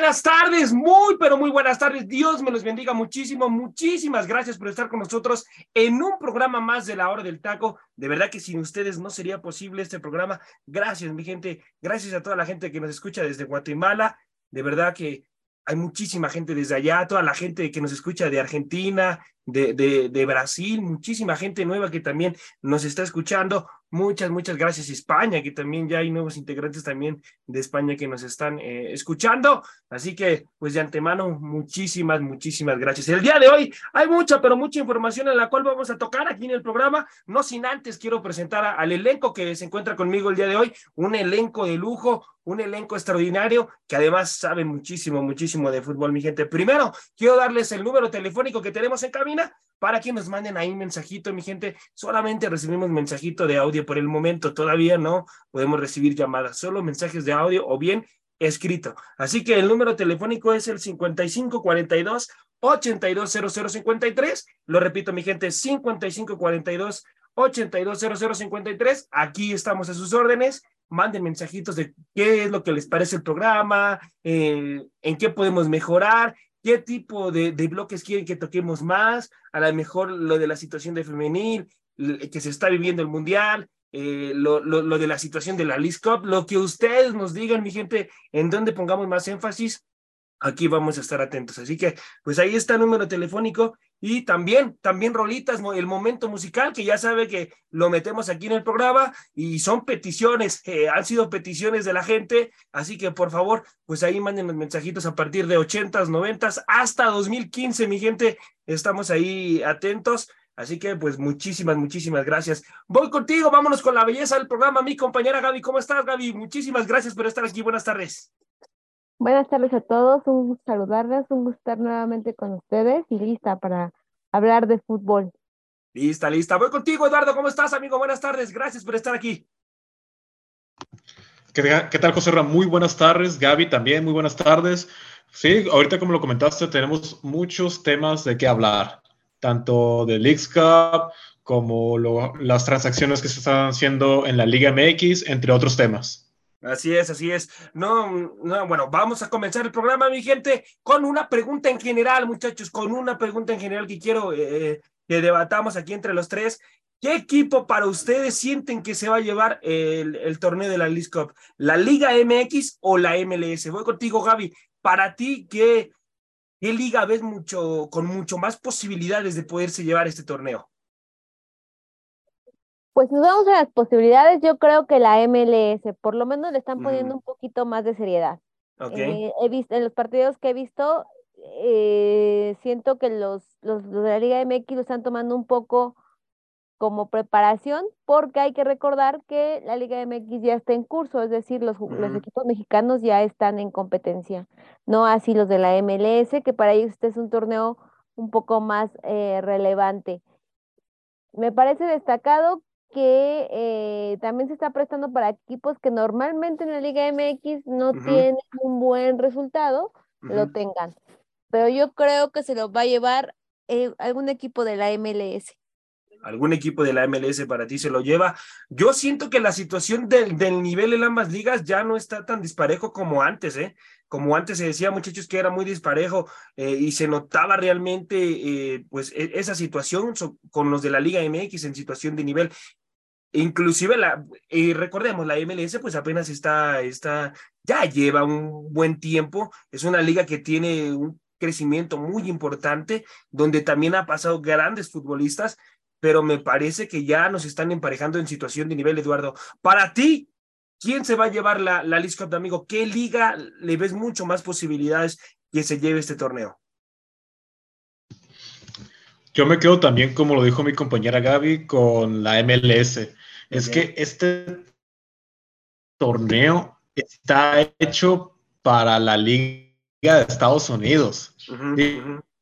Buenas tardes, muy, pero muy buenas tardes. Dios me los bendiga muchísimo. Muchísimas gracias por estar con nosotros en un programa más de la hora del taco. De verdad que sin ustedes no sería posible este programa. Gracias, mi gente. Gracias a toda la gente que nos escucha desde Guatemala. De verdad que hay muchísima gente desde allá, toda la gente que nos escucha de Argentina, de, de, Brasil, muchísima gente nueva que también nos está escuchando. Muchas, muchas gracias España, que también ya hay nuevos integrantes también de España que nos están eh, escuchando. Así que, pues de antemano, muchísimas, muchísimas gracias. El día de hoy hay mucha, pero mucha información en la cual vamos a tocar aquí en el programa. No sin antes quiero presentar al elenco que se encuentra conmigo el día de hoy, un elenco de lujo, un elenco extraordinario que además sabe muchísimo, muchísimo de fútbol, mi gente. Primero, quiero darles el número telefónico que tenemos en cabina para que nos manden ahí un mensajito, mi gente. Solamente recibimos mensajito de audio por el momento, todavía no podemos recibir llamadas, solo mensajes de audio o bien escrito. Así que el número telefónico es el 5542 820053. Lo repito, mi gente, 5542 820053. Aquí estamos a sus órdenes. Manden mensajitos de qué es lo que les parece el programa, en qué podemos mejorar, qué tipo de, de, bloques quieren que toquemos más, a lo mejor lo de la situación de femenil, que se está viviendo el mundial, eh, lo, lo, de la situación de la League lo que ustedes nos digan, mi gente, en dónde pongamos más énfasis, aquí vamos a estar atentos. Así que, pues ahí está el número telefónico y también, también rolitas, el momento musical, que ya sabe que lo metemos aquí en el programa y son peticiones, eh, han sido peticiones de la gente, así que por favor, pues ahí manden los mensajitos a partir de 80s, 90s, hasta 2015, mi gente, estamos ahí atentos. Así que, pues, muchísimas, muchísimas gracias. Voy contigo, vámonos con la belleza del programa. Mi compañera Gaby, ¿cómo estás, Gaby? Muchísimas gracias por estar aquí. Buenas tardes. Buenas tardes a todos, un gusto saludarles, un gusto estar nuevamente con ustedes y lista para hablar de fútbol. Lista, lista. Voy contigo, Eduardo. ¿Cómo estás, amigo? Buenas tardes. Gracias por estar aquí. ¿Qué, qué tal, José Muy buenas tardes. Gaby también, muy buenas tardes. Sí, ahorita como lo comentaste, tenemos muchos temas de qué hablar, tanto de Leagues Cup como lo, las transacciones que se están haciendo en la Liga MX, entre otros temas. Así es, así es. No, no, bueno, vamos a comenzar el programa, mi gente, con una pregunta en general, muchachos, con una pregunta en general que quiero eh, que debatamos aquí entre los tres. ¿Qué equipo para ustedes sienten que se va a llevar el, torneo de la League Cup? ¿La Liga MX o la MLS? Voy contigo, Gaby. Para ti, ¿qué, qué liga ves mucho, con mucho más posibilidades de poderse llevar este torneo? Pues nos vamos a las posibilidades, yo creo que la MLS, por lo menos le están poniendo mm. un poquito más de seriedad. Okay. Eh, he visto, en los partidos que he visto, eh, siento que los, los, los, de la Liga MX lo están tomando un poco como preparación, porque hay que recordar que la Liga MX ya está en curso, es decir, los, mm. los equipos mexicanos ya están en competencia, no así los de la MLS, que para ellos este es un torneo un poco más eh, relevante. Me parece destacado que eh, también se está prestando para equipos que normalmente en la Liga MX no uh -huh. tienen un buen resultado, uh -huh. lo tengan. Pero yo creo que se lo va a llevar eh, algún equipo de la MLS. Algún equipo de la MLS para ti se lo lleva. Yo siento que la situación del, del nivel en ambas ligas ya no está tan disparejo como antes, ¿eh? como antes se decía, muchachos, que era muy disparejo eh, y se notaba realmente eh, pues e esa situación con los de la Liga MX en situación de nivel. Inclusive, la, eh, recordemos, la MLS pues apenas está, está, ya lleva un buen tiempo, es una liga que tiene un crecimiento muy importante, donde también ha pasado grandes futbolistas, pero me parece que ya nos están emparejando en situación de nivel, Eduardo. Para ti, ¿quién se va a llevar la, la League Cup, amigo? ¿Qué liga le ves mucho más posibilidades que se lleve este torneo? Yo me quedo también, como lo dijo mi compañera Gaby, con la MLS. Es que este torneo está hecho para la Liga de Estados Unidos.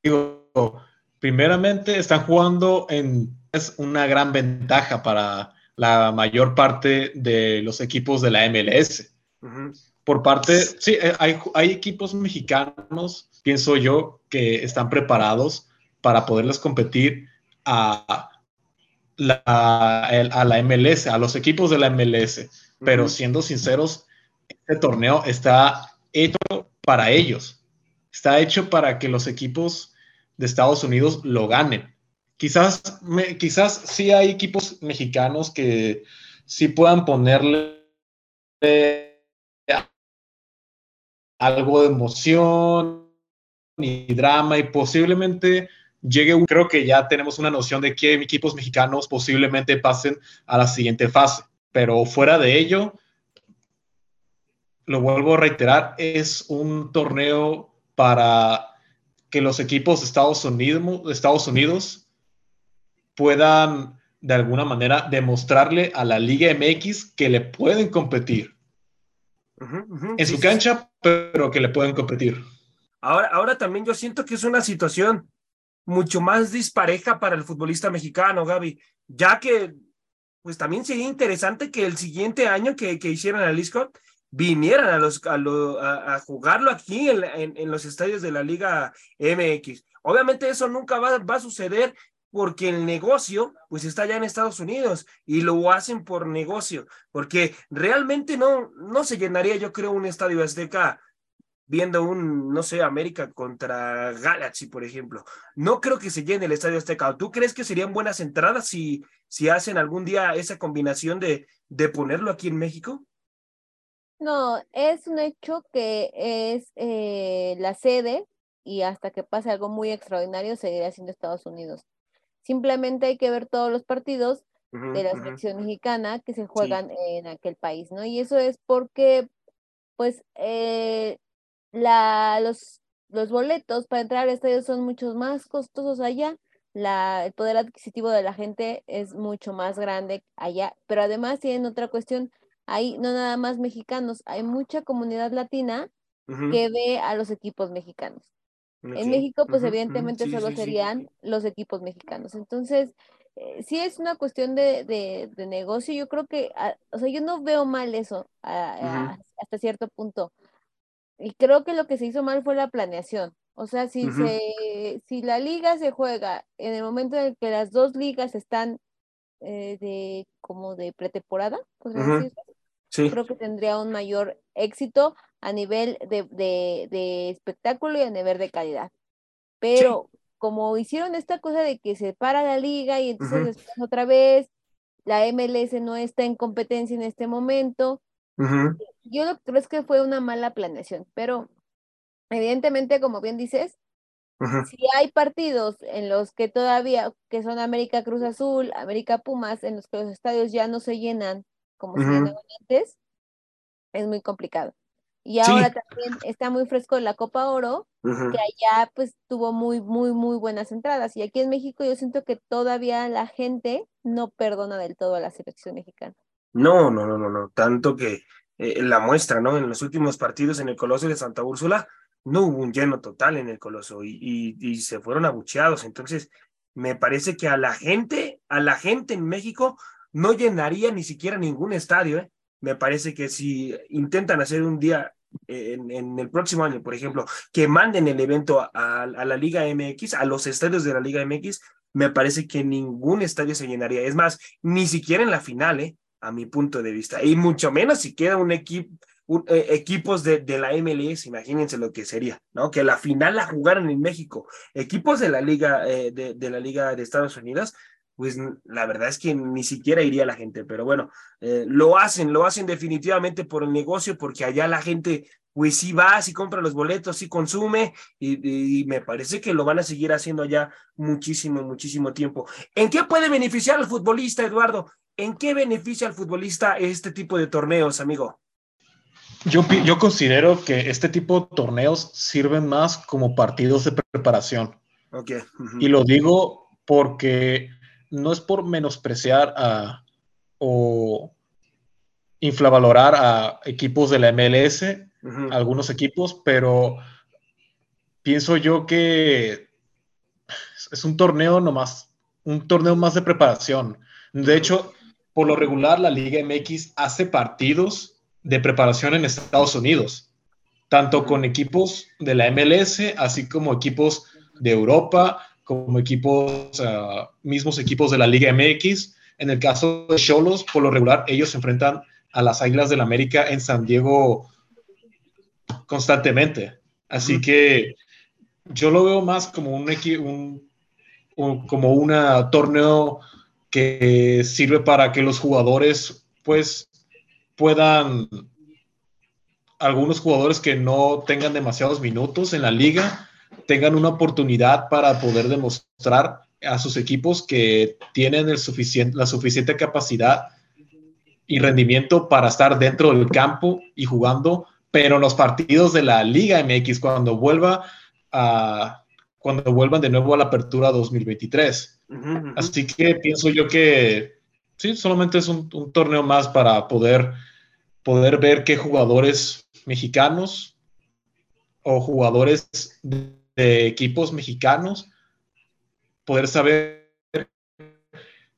Digo, primeramente están jugando en es una gran ventaja para la mayor parte de los equipos de la MLS. Por parte, sí, eh, hay, hay, equipos mexicanos, pienso yo, que están preparados para poderles competir a la, a la MLS, a los equipos de la MLS. Pero siendo sinceros, este torneo está hecho para ellos. Está hecho para que los equipos de Estados Unidos lo ganen. Quizás, quizás sí hay equipos mexicanos que sí puedan ponerle algo de emoción y drama y posiblemente llegue un, creo que ya tenemos una noción de qué equipos mexicanos posiblemente pasen a la siguiente fase, pero fuera de ello, lo vuelvo a reiterar, es un torneo para que los equipos de Estados Unidos, de Estados Unidos puedan de alguna manera demostrarle a la Liga MX que le pueden competir. en su cancha, pero que le pueden competir. Ahora, ahora también yo siento que es una situación mucho más dispareja para el futbolista mexicano, Gaby, ya que pues también sería interesante que el siguiente año que, que hicieran el Lisco vinieran a, los, a, jugarlo aquí en, en, los estadios de la Liga MX. Obviamente eso nunca va, va a suceder porque el negocio pues está ya en Estados Unidos y lo hacen por negocio, porque realmente no, no se llenaría yo creo un estadio Azteca viendo un, no sé, América contra Galaxy, por ejemplo. No creo que se llene el estadio Azteca. ¿Tú crees que serían buenas entradas si, si hacen algún día esa combinación de, de ponerlo aquí en México? No, es un hecho que es eh, la sede y hasta que pase algo muy extraordinario seguirá siendo Estados Unidos. Simplemente hay que ver todos los partidos de la selección mexicana que se juegan en aquel país, ¿no? Y eso es porque, pues, eh, la, los, los boletos para entrar al estadio son mucho más costosos allá, la, el poder adquisitivo de la gente es mucho más grande allá, pero además tienen otra cuestión, hay no nada más mexicanos, hay mucha comunidad latina que ve a los equipos mexicanos. En México, pues evidentemente solo serían los equipos mexicanos. Entonces, eh, sí es una cuestión de, de, negocio. Yo creo que, ah, o sea, yo no veo mal eso hasta cierto punto. Y creo que lo que se hizo mal fue la planeación. O sea, si, se, si la liga se juega en el momento en el que las dos ligas están eh, de como de pretemporada, creo que tendría un mayor éxito a nivel de, de, espectáculo y a nivel de calidad. Pero como hicieron esta cosa de que se para la liga y entonces después otra vez la MLS no está en competencia en este momento, yo lo creo es que fue una mala planeación, pero evidentemente, como bien dices, si hay partidos en los que todavía, que son América Cruz Azul, América Pumas, en los que los estadios ya no se llenan como se llenaban antes, es muy complicado. Y ahora también está muy fresco la Copa Oro, que allá pues tuvo muy, muy, muy buenas entradas. Y aquí en México yo siento que todavía la gente no perdona del todo a la selección mexicana. No, no, no, no, no. Tanto que eh, la muestra, ¿no? En los últimos partidos en el Coloso de Santa Úrsula, no hubo un lleno total en el Coloso y, se fueron abucheados. Entonces, me parece que a la gente, a la gente en México no llenaría ni siquiera ningún estadio, ¿eh? Me parece que si intentan hacer un día en, el próximo año, por ejemplo, que manden el evento a, la Liga MX, a los estadios de la Liga MX, me parece que ningún estadio se llenaría. Es más, ni siquiera en la final, ¿eh? A mi punto de vista. Y mucho menos si queda un equipo, eh, equipos de, de, la MLS, imagínense lo que sería, ¿no? Que la final la jugaran en México. Equipos de la Liga, eh, de, de, la Liga de Estados Unidos, pues la verdad es que ni siquiera iría la gente, pero bueno, eh, lo hacen, lo hacen definitivamente por el negocio, porque allá la gente, pues sí va, sí compra los boletos, sí consume, y, me parece que lo van a seguir haciendo allá muchísimo, muchísimo tiempo. ¿En qué puede beneficiar al futbolista, Eduardo? ¿En qué beneficia al futbolista este tipo de torneos, amigo? Yo, yo considero que este tipo de torneos sirven más como partidos de preparación. Okay. Y lo digo porque no es por menospreciar a, o infravalorar a equipos de la MLS, algunos equipos, pero pienso yo que es un torneo nomás, un torneo más de preparación. De hecho, por lo regular, la Liga MX hace partidos de preparación en Estados Unidos, tanto con equipos de la MLS, así como equipos de Europa, como equipos, ah, mismos equipos de la Liga MX. En el caso de Cholos, por lo regular, ellos se enfrentan a las Águilas del la América en San Diego constantemente. Así que yo lo veo más como un, un, como un torneo que sirve para que los jugadores pues puedan algunos jugadores que no tengan demasiados minutos en la liga tengan una oportunidad para poder demostrar a sus equipos que tienen el la suficiente capacidad y rendimiento para estar dentro del campo y jugando, pero los partidos de la Liga MX cuando vuelva a cuando vuelvan de nuevo a la apertura 2023. Así que pienso yo que sí, solamente es un, torneo más para poder, poder ver qué jugadores mexicanos o jugadores de equipos mexicanos, poder saber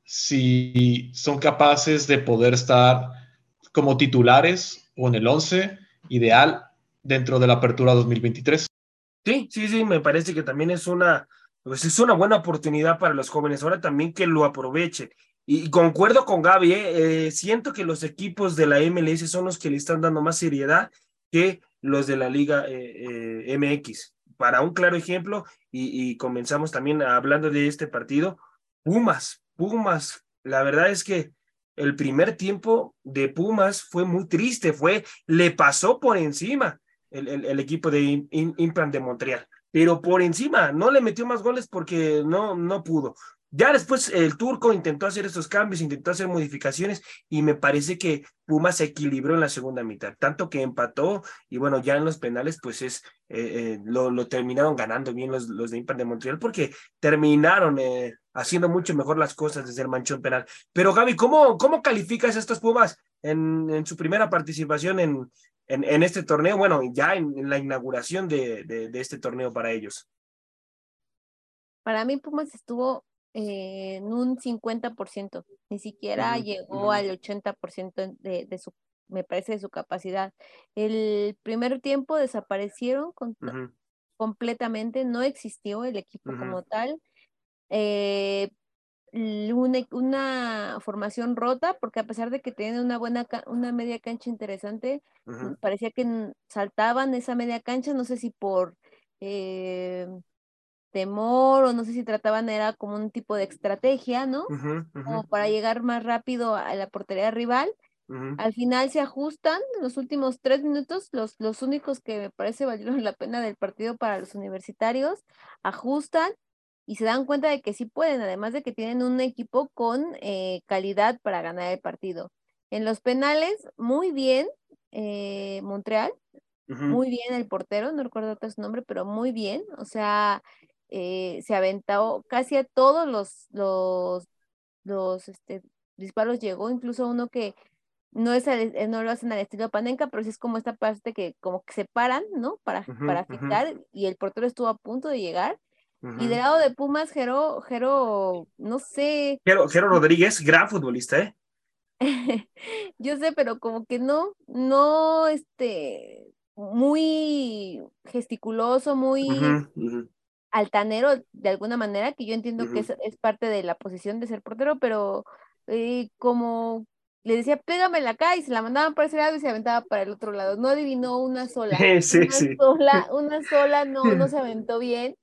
si son capaces de poder estar como titulares o en el 11 ideal dentro de la apertura 2023. Sí, sí, sí, me parece que también es una, pues es una buena oportunidad para los jóvenes. Ahora también que lo aprovechen. Y, concuerdo con Gaby, ¿eh? Eh, siento que los equipos de la MLS son los que le están dando más seriedad que los de la Liga eh, MX. Para un claro ejemplo, y, y comenzamos también hablando de este partido, Pumas, Pumas, la verdad es que el primer tiempo de Pumas fue muy triste, fue, le pasó por encima el, el, equipo de de Montreal, pero por encima, no le metió más goles porque no, no pudo. Ya después el turco intentó hacer estos cambios, intentó hacer modificaciones y me parece que Pumas se equilibró en la segunda mitad, tanto que empató y bueno, ya en los penales pues es, eh, eh, lo, lo, terminaron ganando bien los, los de Impar de Montreal porque terminaron eh, haciendo mucho mejor las cosas desde el manchón penal. Pero Gaby, ¿cómo, cómo calificas a estos Pumas en, en su primera participación en, en, en, este torneo? Bueno, ya en, la inauguración de, de, de este torneo para ellos. Para mí Pumas estuvo en un 50%, ni siquiera llegó al 80% de, de, su, me parece, de su capacidad. El primer tiempo desaparecieron completamente, no existió el equipo como tal. Eh, una, una, formación rota, porque a pesar de que tienen una buena, una media cancha interesante, parecía que saltaban esa media cancha, no sé si por... Eh, temor o no sé si trataban era como un tipo de estrategia, ¿no? Como para llegar más rápido a la portería rival. Al final se ajustan en los últimos tres minutos, los, los únicos que me parece valieron la pena del partido para los universitarios, ajustan y se dan cuenta de que sí pueden, además de que tienen un equipo con eh, calidad para ganar el partido. En los penales, muy bien, eh, Montreal, muy bien el portero, no recuerdo su nombre, pero muy bien, o sea, eh, se aventó casi a todos los, los, los este, disparos llegó, incluso uno que no es eh, no lo hacen al estilo Panenka, pero sí es como esta parte que como que se paran, ¿no? Para, para fijar, y el portero estuvo a punto de llegar. Y del lado de Pumas, Jero, Jero, no sé. Jero, Jero Rodríguez, gran futbolista, ¿eh? Yo sé, pero como que no, no, este, muy gesticuloso, muy, altanero de alguna manera, que yo entiendo que es, es, parte de la posición de ser portero, pero eh, como le decía, pégamela acá y se la mandaban para ese lado y se aventaba para el otro lado. No adivinó una sola. Sí, una sí. sola, una sola no, no se aventó bien.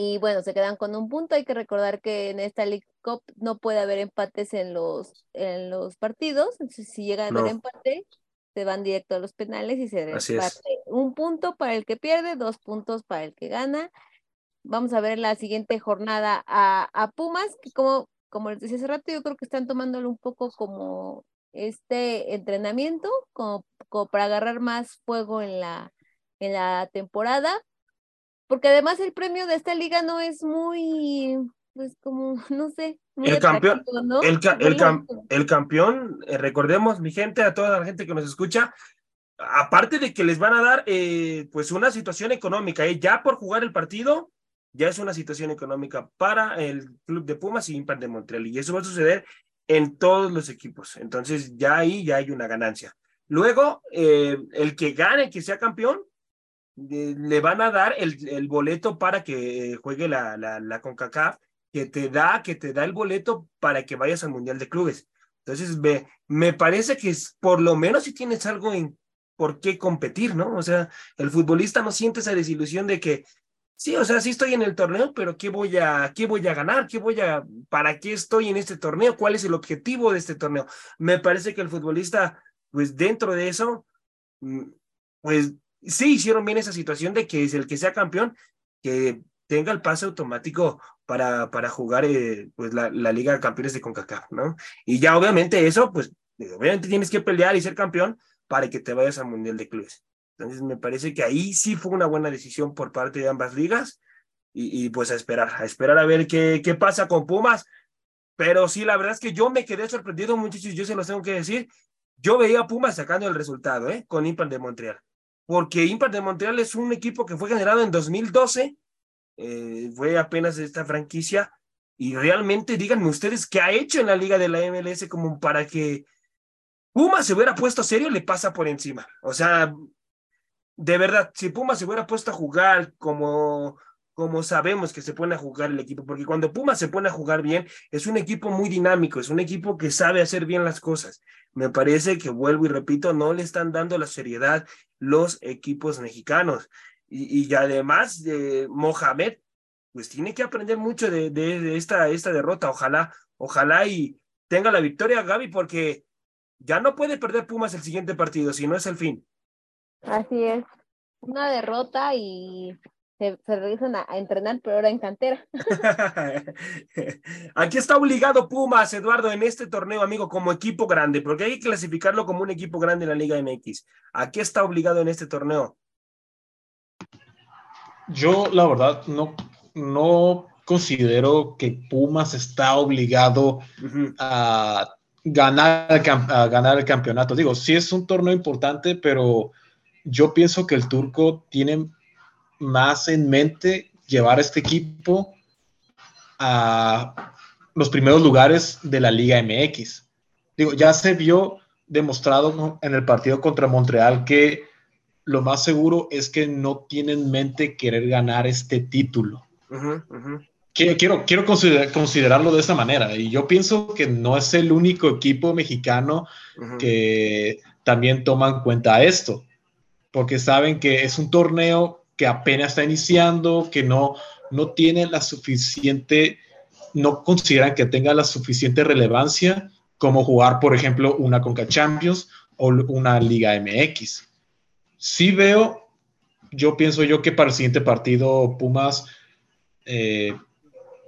Y bueno, se quedan con un punto. Hay que recordar que en esta League Cup no puede haber empates en los, en los partidos. Entonces, si llega a haber empate, se van directo a los penales y se reparte un punto para el que pierde, dos puntos para el que gana. Vamos a ver la siguiente jornada a, a Pumas, que como, como les decía hace rato, yo creo que están tomándolo un poco como este entrenamiento, como, como para agarrar más fuego en la, en la temporada, porque además el premio de esta liga no es muy, pues como, no sé, el campeón, el, campeón, eh, recordemos, mi gente, a toda la gente que nos escucha, aparte de que les van a dar eh, pues una situación económica, ¿eh? ya por jugar el partido, ya es una situación económica para el club de Pumas y Impar de Montreal, y eso va a suceder en todos los equipos. Entonces, ya ahí ya hay una ganancia. Luego, eh, el que gane, que sea campeón, le van a dar el, el boleto para que juegue la, la, la, CONCACAF, que te da, que te da el boleto para que vayas al Mundial de Clubes. Entonces, me, me parece que es, por lo menos si tienes algo en por qué competir, ¿no? O sea, el futbolista no siente esa desilusión de que, sí, o sea, sí estoy en el torneo, pero ¿qué voy a, qué voy a ganar? ¿Qué voy a, para qué estoy en este torneo? ¿Cuál es el objetivo de este torneo? Me parece que el futbolista, pues dentro de eso, mm, pues sí hicieron bien esa situación de que es el que sea campeón, que tenga el pase automático para, para jugar eh, pues la, Liga de Campeones de CONCACAF, ¿no? Y ya obviamente eso, pues obviamente tienes que pelear y ser campeón para que te vayas al Mundial de Clubes. Entonces me parece que ahí sí fue una buena decisión por parte de ambas ligas y, y pues a esperar, a esperar a ver qué, qué pasa con Pumas. Pero sí, la verdad es que yo me quedé sorprendido, muchachos, yo se los tengo que decir. Yo veía a Pumas sacando el resultado, ¿eh? Con Impar de Montreal porque Impar de Montreal es un equipo que fue generado en 2012, eh, fue apenas esta franquicia, y realmente díganme ustedes qué ha hecho en la liga de la MLS como para que Puma se hubiera puesto serio, le pasa por encima. O sea, de verdad, si Puma se hubiera puesto a jugar como como sabemos que se pone a jugar el equipo, porque cuando Puma se pone a jugar bien, es un equipo muy dinámico, es un equipo que sabe hacer bien las cosas. Me parece que, vuelvo y repito, no le están dando la seriedad los equipos mexicanos. Y, y además, de Mohamed, pues tiene que aprender mucho de, de, esta, esta derrota. Ojalá, ojalá y tenga la victoria, Gaby, porque ya no puede perder Pumas el siguiente partido, si no es el fin. Así es. Una derrota y se, regresan a, entrenar, pero ahora en cantera. Aquí está obligado Pumas, Eduardo, en este torneo, amigo, como equipo grande, porque hay que clasificarlo como un equipo grande en la Liga MX. Aquí está obligado en este torneo? Yo, la verdad, no, no considero que Pumas está obligado a, ganar, a ganar el campeonato. Digo, sí es un torneo importante, pero yo pienso que el turco tiene más en mente llevar a este equipo a los primeros lugares de la Liga MX. Digo, ya se vio demostrado en el partido contra Montreal que lo más seguro es que no tienen en mente querer ganar este título. Quiero, quiero, considerarlo de esa manera. Y yo pienso que no es el único equipo mexicano que también toma en cuenta esto, porque saben que es un torneo que apenas está iniciando, que no, no tiene la suficiente, no consideran que tenga la suficiente relevancia como jugar, por ejemplo, una Conca Champions o una Liga MX. Sí veo, yo pienso yo que para el siguiente partido Pumas eh,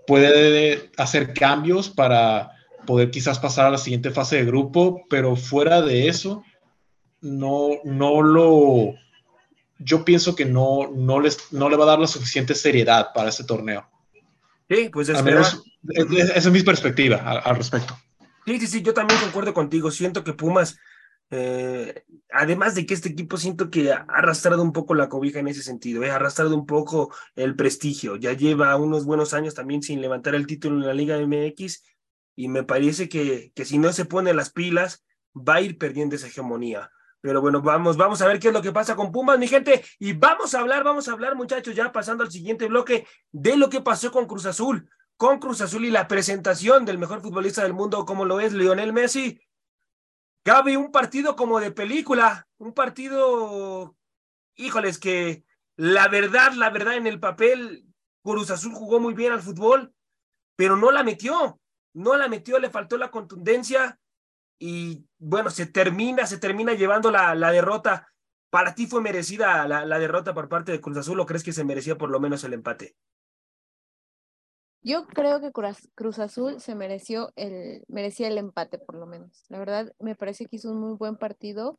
puede hacer cambios para poder quizás pasar a la siguiente fase de grupo, pero fuera de eso, no, no lo yo pienso que no, no, les, no le va a dar la suficiente seriedad para este torneo. Sí, pues es menos, esa es mi perspectiva al, respecto. Sí, sí, sí, yo también concuerdo contigo. Siento que Pumas, eh, además de que este equipo siento que ha arrastrado un poco la cobija en ese sentido, eh, ha arrastrado un poco el prestigio. Ya lleva unos buenos años también sin levantar el título en la Liga MX y me parece que, que si no se pone las pilas, va a ir perdiendo esa hegemonía. Pero bueno, vamos, vamos a ver qué es lo que pasa con Pumas, mi gente. Y vamos a hablar, vamos a hablar, muchachos, ya pasando al siguiente bloque, de lo que pasó con Cruz Azul. Con Cruz Azul y la presentación del mejor futbolista del mundo, como lo es Lionel Messi. Gaby, un partido como de película, un partido, híjoles, que la verdad, la verdad, en el papel, Cruz Azul jugó muy bien al fútbol, pero no la metió, no la metió, le faltó la contundencia y bueno, se termina, se termina llevando la, la derrota. ¿Para ti fue merecida la, la, derrota por parte de Cruz Azul o crees que se merecía por lo menos el empate? Yo creo que Cruz Azul se mereció el, merecía el empate por lo menos. La verdad, me parece que hizo un muy buen partido,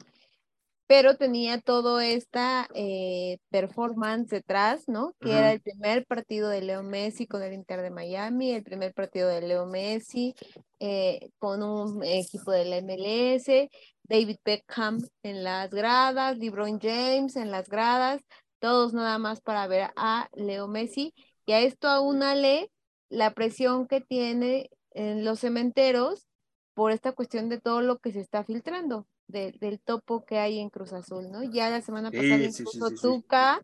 pero tenía toda esta eh, performance detrás, ¿no? Que era el primer partido de Leo Messi con el Inter de Miami, el primer partido de Leo Messi eh, con un equipo de la MLS, David Beckham en las gradas, LeBron James en las gradas, todos nada más para ver a Leo Messi. Y a esto aúnale la presión que tiene en los cementeros por esta cuestión de todo lo que se está filtrando del topo que hay en Cruz Azul, ¿no? Ya la semana pasada incluso Tuca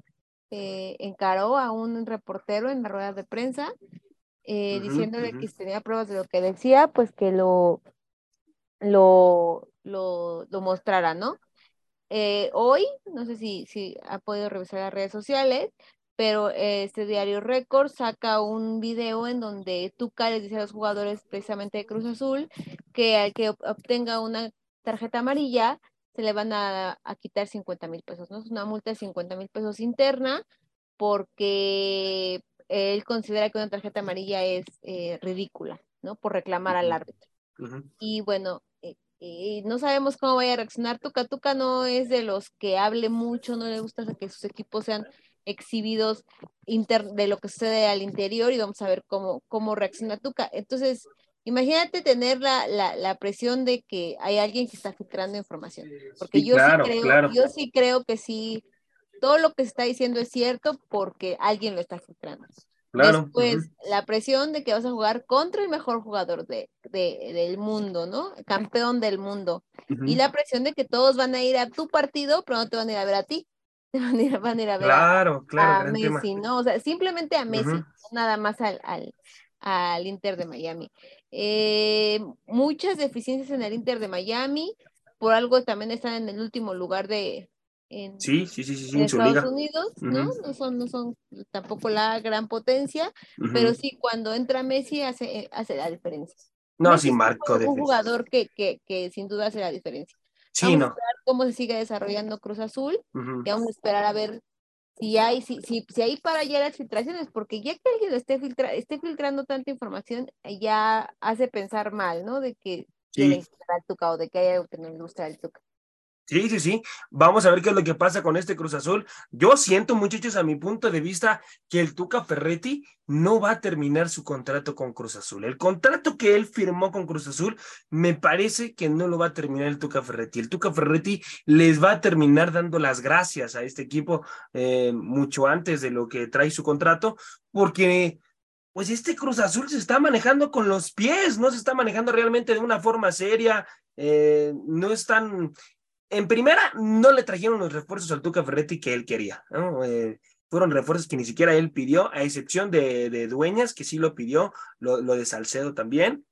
eh, encaró a un reportero en la rueda de prensa eh, diciéndole que si tenía pruebas de lo que decía, pues que lo, lo, lo, lo mostrara, ¿no? Eh, hoy, no sé si, si ha podido revisar las redes sociales, pero este diario Record saca un video en donde Tuca les dice a los jugadores precisamente de Cruz Azul que al que obtenga una tarjeta amarilla, se le van a, quitar 50 mil pesos, ¿no? Es una multa de 50 mil pesos interna porque él considera que una tarjeta amarilla es eh, ridícula, ¿no? Por reclamar al árbitro. Y bueno, eh, eh, no sabemos cómo vaya a reaccionar Tuca. Tuca no es de los que hable mucho, no le gusta que sus equipos sean exhibidos de lo que sucede al interior y vamos a ver cómo, cómo reacciona Tuca. Entonces, Imagínate tener la, la, presión de que hay alguien que está filtrando información, porque yo, sí creo, yo sí creo que sí, todo lo que se está diciendo es cierto porque alguien lo está filtrando. Después, la presión de que vas a jugar contra el mejor jugador de, del mundo, ¿no? Campeón del mundo. Y la presión de que todos van a ir a tu partido, pero no te van a ir a ver a ti. Te van a ir, van a, ir a ver a, Messi, ¿no? O sea, simplemente a Messi, nada más al, al, al Inter de Miami. Eh, muchas deficiencias en el Inter de Miami, por algo también están en el último lugar de en, sí, sí, sí, sí, Estados Unidos, ¿no? No son, no son tampoco la gran potencia, pero sí cuando entra Messi hace, hace la diferencia. No, sí, Marco. Un jugador que, que, que, sin duda hace la diferencia. Sí, vamos no. a esperar cómo se sigue desarrollando Cruz Azul y vamos a esperar a ver si hay, si, si, si hay para allá las filtraciones, porque ya que alguien esté, filtra, esté filtrando tanta información, eh, ya hace pensar mal, ¿no? De que sí. el Tuca o de que hay algo que no le gusta el Tuca. Sí, sí, sí. Vamos a ver qué es lo que pasa con este Cruz Azul. Yo siento, muchachos, a mi punto de vista, que el Tuca Ferretti no va a terminar su contrato con Cruz Azul. El contrato que él firmó con Cruz Azul, me parece que no lo va a terminar el Tuca Ferretti. El Tuca Ferretti les va a terminar dando las gracias a este equipo eh, mucho antes de lo que trae su contrato, porque pues este Cruz Azul se está manejando con los pies, no se está manejando realmente de una forma seria, eh, no están en primera, no le trajeron los refuerzos al Tuca Ferretti que él quería. Eh, fueron refuerzos que ni siquiera él pidió, a excepción de, Dueñas, que sí lo pidió, lo, de Salcedo también,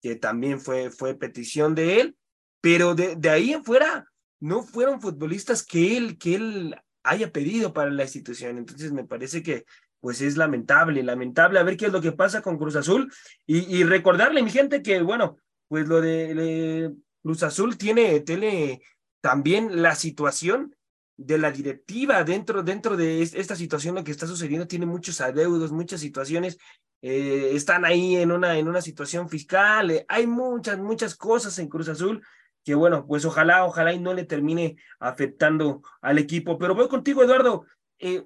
que también fue, fue petición de él, pero de, ahí en fuera no fueron futbolistas que él, que él haya pedido para la institución. Entonces me parece que pues es lamentable, lamentable a ver qué es lo que pasa con Cruz Azul y, recordarle, mi gente, que bueno, pues lo de, Cruz Azul tiene, tiene también la situación de la directiva dentro, dentro de esta situación, lo que está sucediendo, tiene muchos adeudos, muchas situaciones, eh, están ahí en una, en una situación fiscal, eh, hay muchas, muchas cosas en Cruz Azul que bueno, pues ojalá, ojalá y no le termine afectando al equipo. Pero voy contigo, Eduardo. Eh,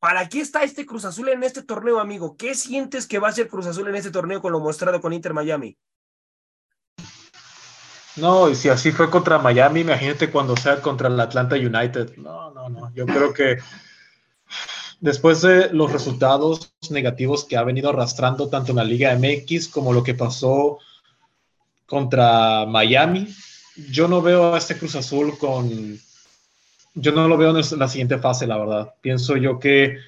¿Para qué está este Cruz Azul en este torneo, amigo? ¿Qué sientes que va a ser Cruz Azul en este torneo con lo mostrado con Inter Miami? No, y si así fue contra Miami, imagínate cuando sea contra el Atlanta United. No, no, no. Yo creo que después de los resultados negativos que ha venido arrastrando tanto en la Liga MX como lo que pasó contra Miami, yo no veo a este Cruz Azul con... Yo no lo veo en la siguiente fase, la verdad. Pienso yo que,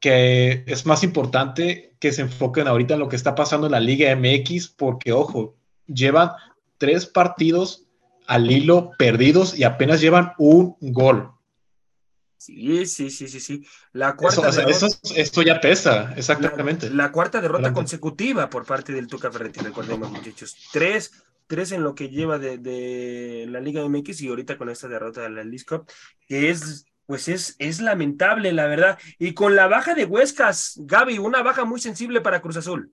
que es más importante que se enfoquen ahorita en lo que está pasando en la Liga MX, porque, ojo, llevan tres partidos al hilo perdidos y apenas llevan un gol. Sí, sí, sí, sí, sí. La cuarta esto ya pesa, exactamente. La, cuarta derrota consecutiva por parte del Tuca Ferretti, recordemos, muchachos. Tres, tres en lo que lleva de, la Liga MX y ahorita con esta derrota de la League que es, pues es, es lamentable, la verdad. Y con la baja de Huescas, Gaby, una baja muy sensible para Cruz Azul.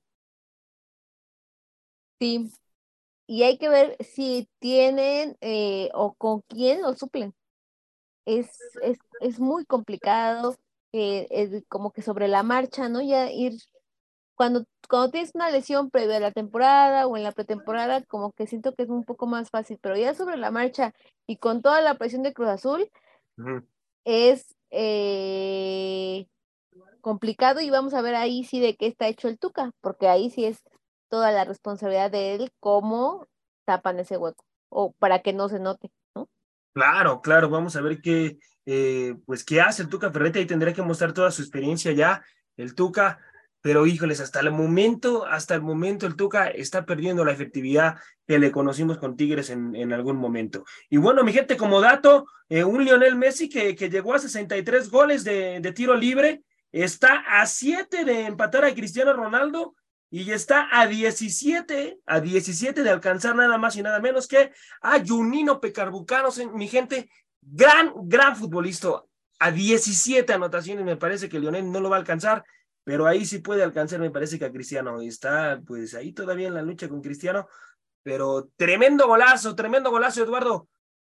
Sí, y hay que ver si tienen eh, o con quién lo suplen. Es, es, es muy complicado, eh, como que sobre la marcha, ¿no? Ya ir, cuando, cuando tienes una lesión previa a la temporada o en la pretemporada, como que siento que es un poco más fácil, pero ya sobre la marcha y con toda la presión de Cruz Azul, es eh, complicado y vamos a ver ahí sí de qué está hecho el Tuca, porque ahí sí es toda la responsabilidad de él cómo tapan ese hueco o para que no se note, ¿no? Claro, claro, vamos a ver qué, eh, pues qué hace el Tuca Ferretti y tendrá que mostrar toda su experiencia ya, el Tuca, pero híjoles, hasta el momento, hasta el momento el Tuca está perdiendo la efectividad que le conocimos con Tigres en, en algún momento. Y bueno, mi gente, como dato, eh, un Lionel Messi que, que llegó a 63 goles de, de tiro libre, está a 7 de empatar a Cristiano Ronaldo y está a 17, a 17 de alcanzar nada más y nada menos que a Junino Pecarbucanos, mi gente, gran, gran futbolista, a 17 anotaciones, me parece que Lionel no lo va a alcanzar, pero ahí sí puede alcanzar, me parece que a Cristiano, está pues ahí todavía en la lucha con Cristiano, pero tremendo golazo, tremendo golazo, Eduardo,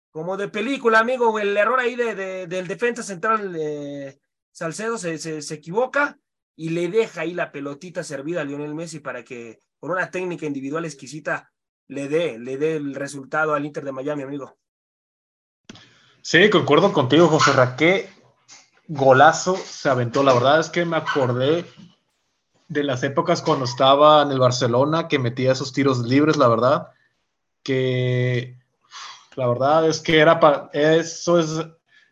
como de película, amigo, el error ahí de, del defensa central, eh, Salcedo se, se, se equivoca, y le deja ahí la pelotita servida a Lionel Messi para que con una técnica individual exquisita le dé, le dé el resultado al Inter de Miami, amigo. Sí, concuerdo contigo, José Raqué. Golazo se aventó. La verdad es que me acordé de las épocas cuando estaba en el Barcelona, que metía esos tiros libres, la verdad. Que la verdad es que era para. Eso es.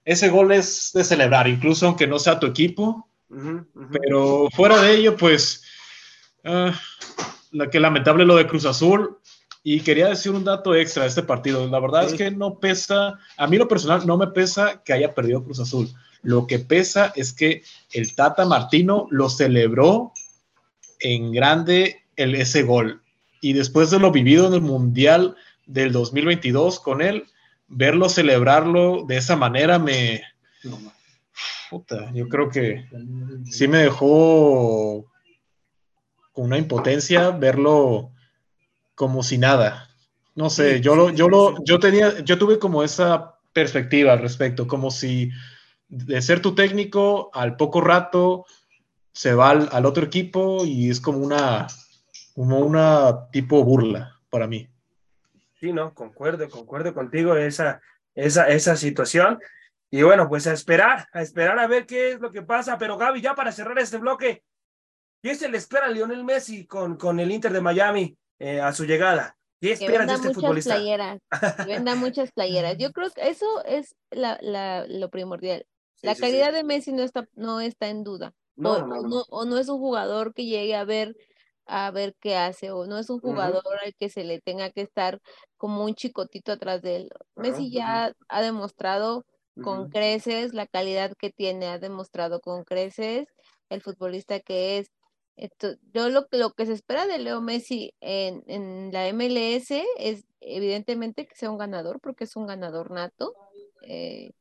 Ese gol es de celebrar, incluso aunque no sea tu equipo pero fuera de ello, pues, uh, la que lamentable lo de Cruz Azul. Y quería decir un dato extra de este partido. La verdad es que no pesa, a mí lo personal no me pesa que haya perdido Cruz Azul. Lo que pesa es que el Tata Martino lo celebró en grande el, ese gol. Y después de lo vivido en el Mundial del 2022 con él, verlo celebrarlo de esa manera me, yo creo que sí me dejó con una impotencia verlo como si nada. No sé, yo lo, yo lo, yo tenía, yo tuve como esa perspectiva al respecto, como si de ser tu técnico al poco rato se va al, otro equipo y es como una, como una tipo burla para mí. Sí, no, concuerdo, concuerdo contigo esa, esa, esa situación. Y bueno, pues a esperar, a esperar a ver qué es lo que pasa. Pero Gaby, ya para cerrar este bloque, ¿qué se le espera a Lionel Messi con, con el Inter de Miami eh, a su llegada? ¿Qué esperas de este muchas futbolista? Playeras, que venda muchas playeras. Yo creo que eso es la, la, lo primordial. la calidad de Messi no está, no está en duda. o, no, o, no, es un jugador que llegue a ver a ver qué hace, o no es un jugador al que se le tenga que estar como un chicotito atrás de él. Messi ya ha demostrado con creces, la calidad que tiene, ha demostrado con creces el futbolista que es. Esto, yo lo, lo que se espera de Leo Messi en, en, la MLS es evidentemente que sea un ganador, porque es un ganador nato. Eh,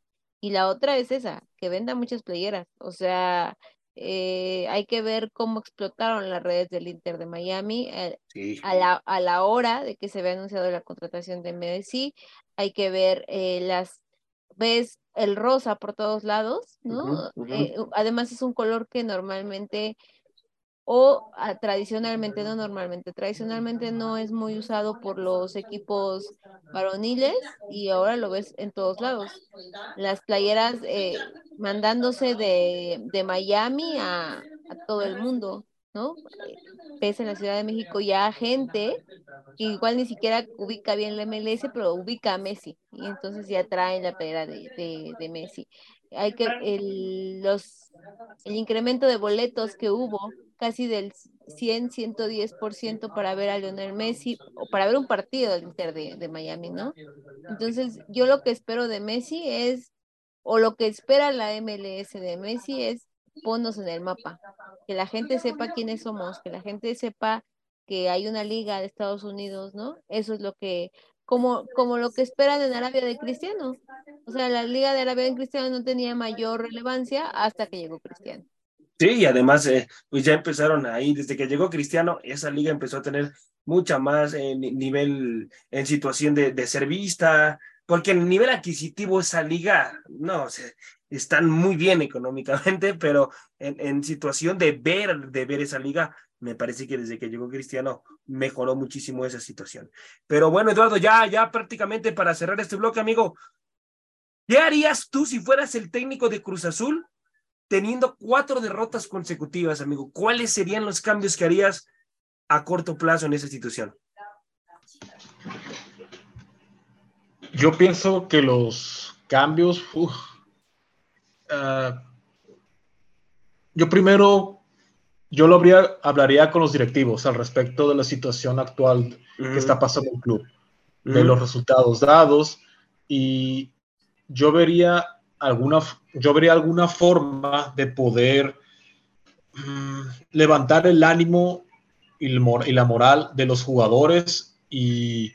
y la otra es esa, que venda muchas playeras. O sea, eh, hay que ver cómo explotaron las redes del Inter de Miami eh, a, la, a la hora de que se había anunciado la contratación de Messi. Hay que ver las ves el rosa por todos lados, ¿no? Eh, además es un color que normalmente o ah, tradicionalmente, no normalmente, tradicionalmente no es muy usado por los equipos varoniles y ahora lo ves en todos lados. Las playeras eh, mandándose de, de Miami a, a, todo el mundo, ¿no? Pese en la Ciudad de México ya gente que igual ni siquiera ubica bien la MLS, pero ubica a Messi y entonces ya traen la playera de, de, Messi. Hay que el, los, el incremento de boletos que hubo casi del 100, 110% para ver a Lionel Messi o para ver un partido del Inter de, de Miami, ¿no? Entonces, yo lo que espero de Messi es, o lo que espera la MLS de Messi es ponnos en el mapa, que la gente sepa quiénes somos, que la gente sepa que hay una liga de Estados Unidos, ¿no? Eso es lo que, como, como lo que esperan en Arabia de Cristiano. O sea, la liga de Arabia de Cristiano no tenía mayor relevancia hasta que llegó Cristiano. Sí, y además, eh, pues ya empezaron ahí, desde que llegó Cristiano, esa liga empezó a tener mucha más en nivel, en situación de, de ser vista, porque en nivel adquisitivo esa liga, no, sé están muy bien económicamente, pero en, situación de ver, de ver esa liga, me parece que desde que llegó Cristiano mejoró muchísimo esa situación. Pero bueno, Eduardo, ya, ya prácticamente para cerrar este bloque, amigo, ¿qué harías tú si fueras el técnico de Cruz Azul teniendo cuatro derrotas consecutivas, amigo? ¿Cuáles serían los cambios que harías a corto plazo en esa situación? Yo pienso que los cambios, uf, uh, yo primero, yo lo habría, hablaría con los directivos al respecto de la situación actual mm. que está pasando en el club, mm. de los resultados dados y yo vería alguna, yo vería alguna forma de poder um, levantar el ánimo y, el, y la moral de los jugadores y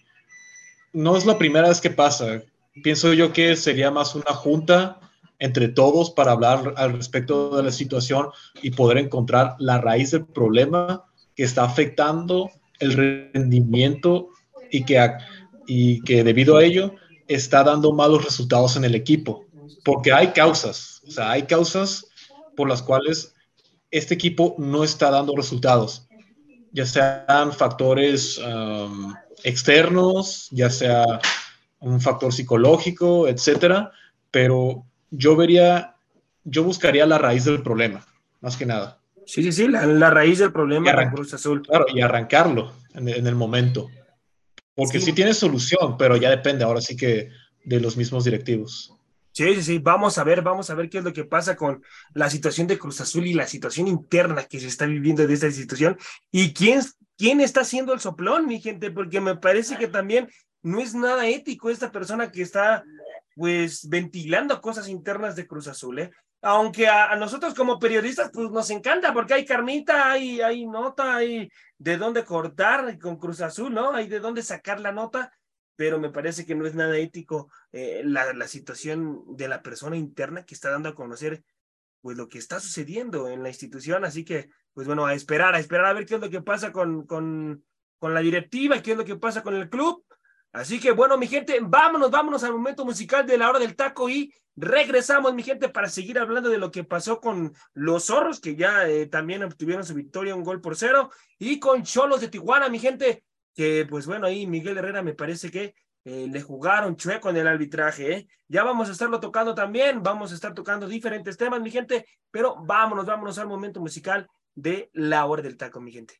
no es la primera vez que pasa. Pienso yo que sería más una junta entre todos para hablar al respecto de la situación y poder encontrar la raíz del problema que está afectando el rendimiento y que, y que debido a ello está dando malos resultados en el equipo. Porque hay causas, o sea, hay causas por las cuales este equipo no está dando resultados, ya sean factores um, externos, ya sea un factor psicológico, etcétera, pero yo vería, yo buscaría la raíz del problema, más que nada. Sí, sí, sí, la, raíz del problema de Cruz Azul. Claro, y arrancarlo en, el momento. Porque sí. tiene solución, pero ya depende ahora sí que de los mismos directivos. Sí, sí, sí, vamos a ver, vamos a ver qué es lo que pasa con la situación de Cruz Azul y la situación interna que se está viviendo de esta situación y quién, quién está haciendo el soplón, mi gente, porque me parece que también no es nada ético esta persona que está pues ventilando cosas internas de Cruz Azul, ¿eh? Aunque a, nosotros como periodistas pues nos encanta porque hay carnita, hay, hay nota, hay de dónde cortar con Cruz Azul, ¿no? Hay de dónde sacar la nota, pero me parece que no es nada ético eh, la, la situación de la persona interna que está dando a conocer pues lo que está sucediendo en la institución, así que pues bueno, a esperar, a esperar a ver qué es lo que pasa con, con, con la directiva, qué es lo que pasa con el club Así que bueno, mi gente, vámonos, vámonos al momento musical de la hora del taco y regresamos, mi gente, para seguir hablando de lo que pasó con los zorros, que ya eh, también obtuvieron su victoria, un gol por cero, y con Cholos de Tijuana, mi gente, que pues bueno, ahí Miguel Herrera me parece que eh, le jugaron chueco en el arbitraje, ¿eh? Ya vamos a estarlo tocando también, vamos a estar tocando diferentes temas, mi gente, pero vámonos, vámonos al momento musical de la hora del taco, mi gente.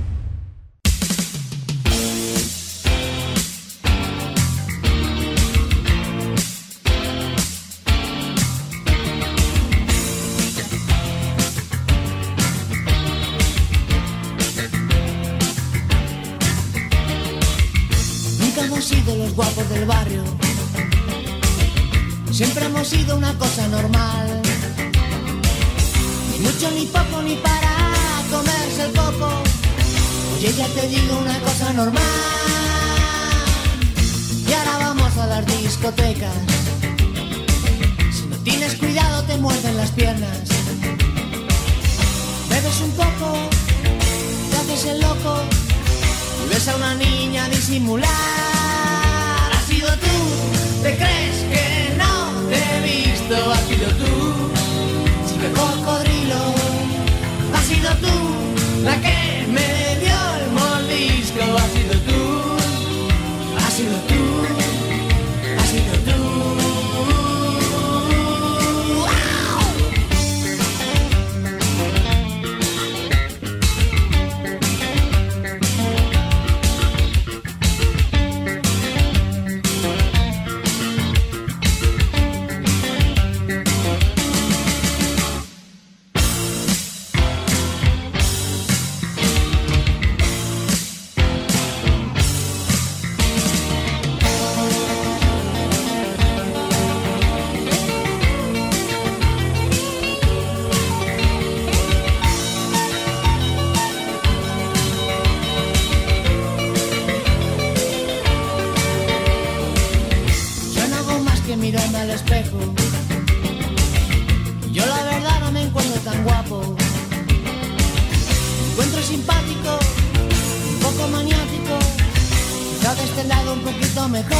Lo mejor.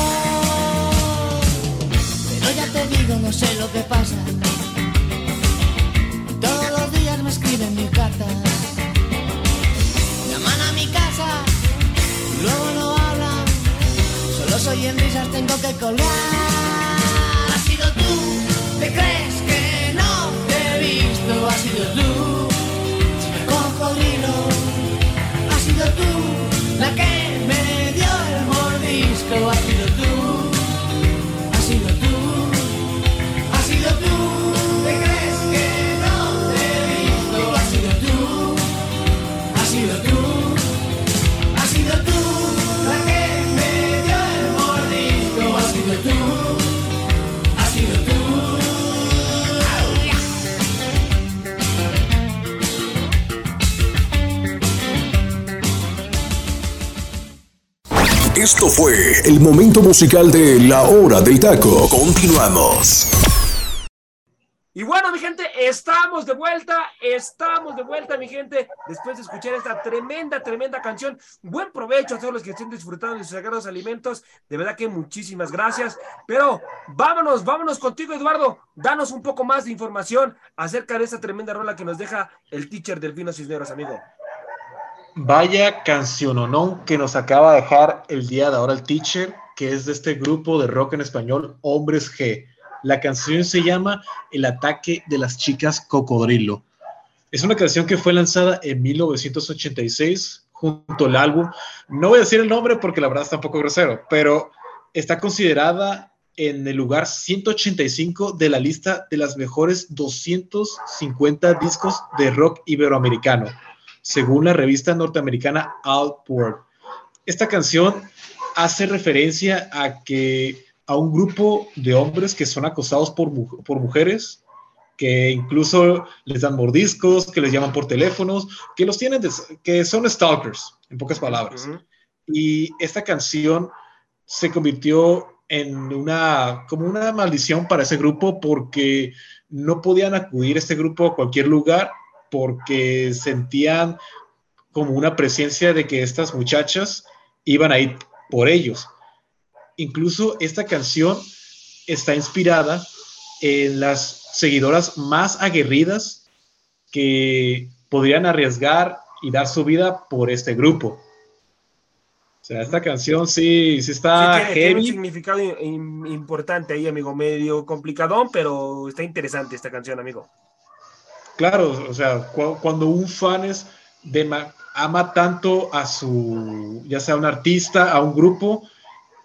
Pero ya te digo, no sé lo que pasa. Todos los días me escriben mi carta. Llaman a mi casa, luego no hablan. Solo soy en risas, tengo que colgar. Has sido tú, ¿te crees que no te he visto? Has sido tú, cocodrilo. Has sido tú, Esto fue el momento musical de La Hora del Taco. Continuamos. Y bueno, mi gente, estamos de vuelta, estamos de vuelta, mi gente, después de escuchar esta tremenda, tremenda canción. Buen provecho a todos los que estén disfrutando de sus sagrados alimentos. De verdad que muchísimas gracias. Pero vámonos, vámonos contigo, Eduardo. Danos un poco más de información acerca de esta tremenda rola que nos deja el teacher Delfino Cisneros, amigo. Vaya canciononón que nos acaba de dejar el día de ahora el teacher, que es de este grupo de rock en español, Hombres G. La canción se llama El ataque de las chicas cocodrilo. Es una canción que fue lanzada en 1986 junto al álbum. No voy a decir el nombre porque la verdad está un poco grosero, pero está considerada en el lugar 185 de la lista de las mejores 250 discos de rock iberoamericano, según la revista norteamericana Outward. Esta canción hace referencia a que a un grupo de hombres que son acosados por, por mujeres, que incluso les dan mordiscos, que les llaman por teléfonos, que los tienen, que son stalkers, en pocas palabras. Y esta canción se convirtió en una, como una maldición para ese grupo porque no podían acudir a este grupo a cualquier lugar porque sentían como una presencia de que estas muchachas iban a ir por ellos. Incluso esta canción está inspirada en las seguidoras más aguerridas que podrían arriesgar y dar su vida por este grupo. O sea, esta canción sí, sí está Sí, tiene, tiene un heavy. significado im- importante ahí, amigo, medio complicadón, pero está interesante esta canción, amigo. Claro, o sea, cu- cuando un fan es de ma- ama tanto a su, ya sea un artista, a un grupo,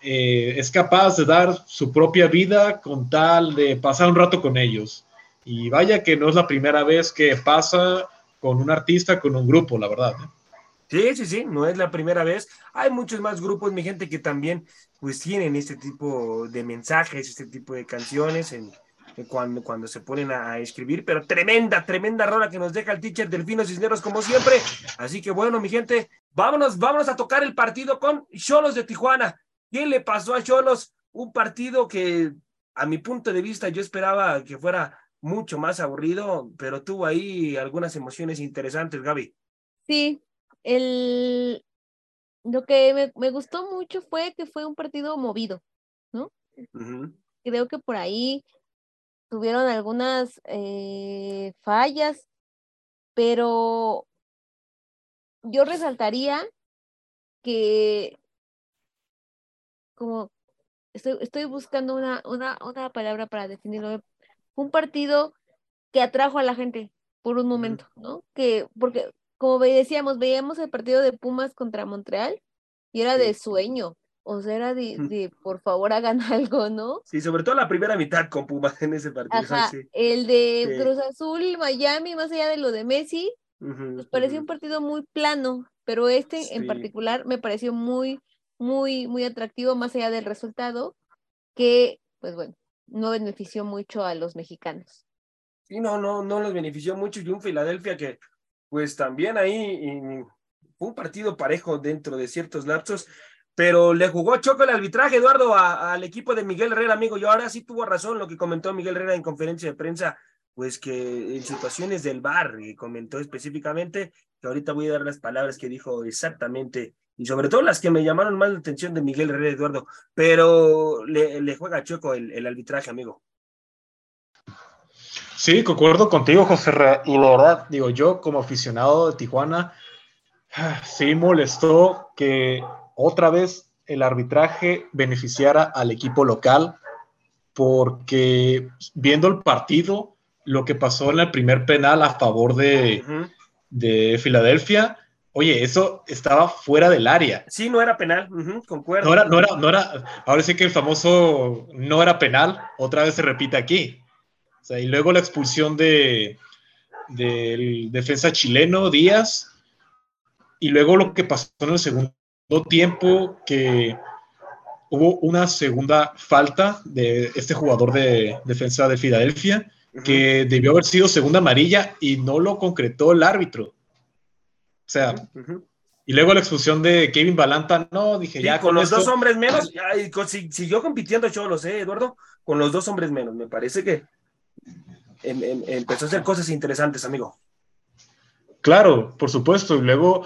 eh, es capaz de dar su propia vida con tal de pasar un rato con ellos. Y vaya que no es la primera vez que pasa con un artista, con un grupo, la verdad. ¿eh? Sí, sí, sí, no es la primera vez. Hay muchos más grupos, mi gente, que también pues tienen este tipo de mensajes, este tipo de canciones cuando, cuando se ponen a, a escribir, pero tremenda, tremenda rola que nos deja el teacher Delfino Cisneros como siempre. Así que bueno, mi gente, vámonos, vámonos a tocar el partido con Cholos de Tijuana. ¿Qué le pasó a Cholos? Un partido que a mi punto de vista yo esperaba que fuera mucho más aburrido, pero tuvo ahí algunas emociones interesantes, Gaby. Sí, el, lo que me, me gustó mucho fue que fue un partido movido. Ujú. Creo que por ahí tuvieron algunas eh, fallas, pero yo resaltaría que como estoy, estoy buscando una, una, una palabra para definirlo, un partido que atrajo a la gente por un momento, ¿no? Que, porque como decíamos, veíamos el partido de Pumas contra Montreal y era de sueño, o sea, era de, de por favor hagan algo, ¿no? Sí, sobre todo la primera mitad con Pumas en ese partido. Ajá, sí. el de Sí. Cruz Azul, Miami, más allá de lo de Messi, nos pareció un ujú. partido muy plano, pero este en Sí. particular me pareció muy, muy, muy atractivo, más allá del resultado, que, pues bueno, no benefició mucho a los mexicanos. Sí, no, no, no los benefició mucho y un Filadelfia que, pues también ahí y fue un partido parejo dentro de ciertos lapsos, pero le jugó choco el arbitraje, Eduardo, al equipo de Miguel Herrera, amigo. Y ahora sí tuvo razón lo que comentó Miguel Herrera en conferencia de prensa, pues que en situaciones del bar, y comentó específicamente, que ahorita voy a dar las palabras que dijo exactamente y sobre todo las que me llamaron más la atención de Miguel Herrera Eduardo, pero le, le juega chueco el, el, arbitraje, amigo. Sí, concuerdo contigo, José. Y la verdad, digo, yo como aficionado de Tijuana, sí molestó que otra vez el arbitraje beneficiara al equipo local, porque viendo el partido, lo que pasó en el primer penal a favor de, de Filadelfia, oye, eso estaba fuera del área. Sí, no era penal, concuerdo. No era, no, era, no era, ahora sí que el famoso no era penal, otra vez se repite aquí. O sea, y luego la expulsión de del defensa chileno, Díaz, y luego lo que pasó en el segundo tiempo, que hubo una segunda falta de este jugador de defensa de Filadelfia, que debió haber sido segunda amarilla y no lo concretó el árbitro. O sea, y luego la expulsión de Kevin Balanta, no, dije ya. Con, los dos hombres menos, siguió compitiendo Cholos, ¿eh, Eduardo? Con los dos hombres menos, me parece que em, em, empezó a hacer cosas interesantes, amigo. Claro, por supuesto, y luego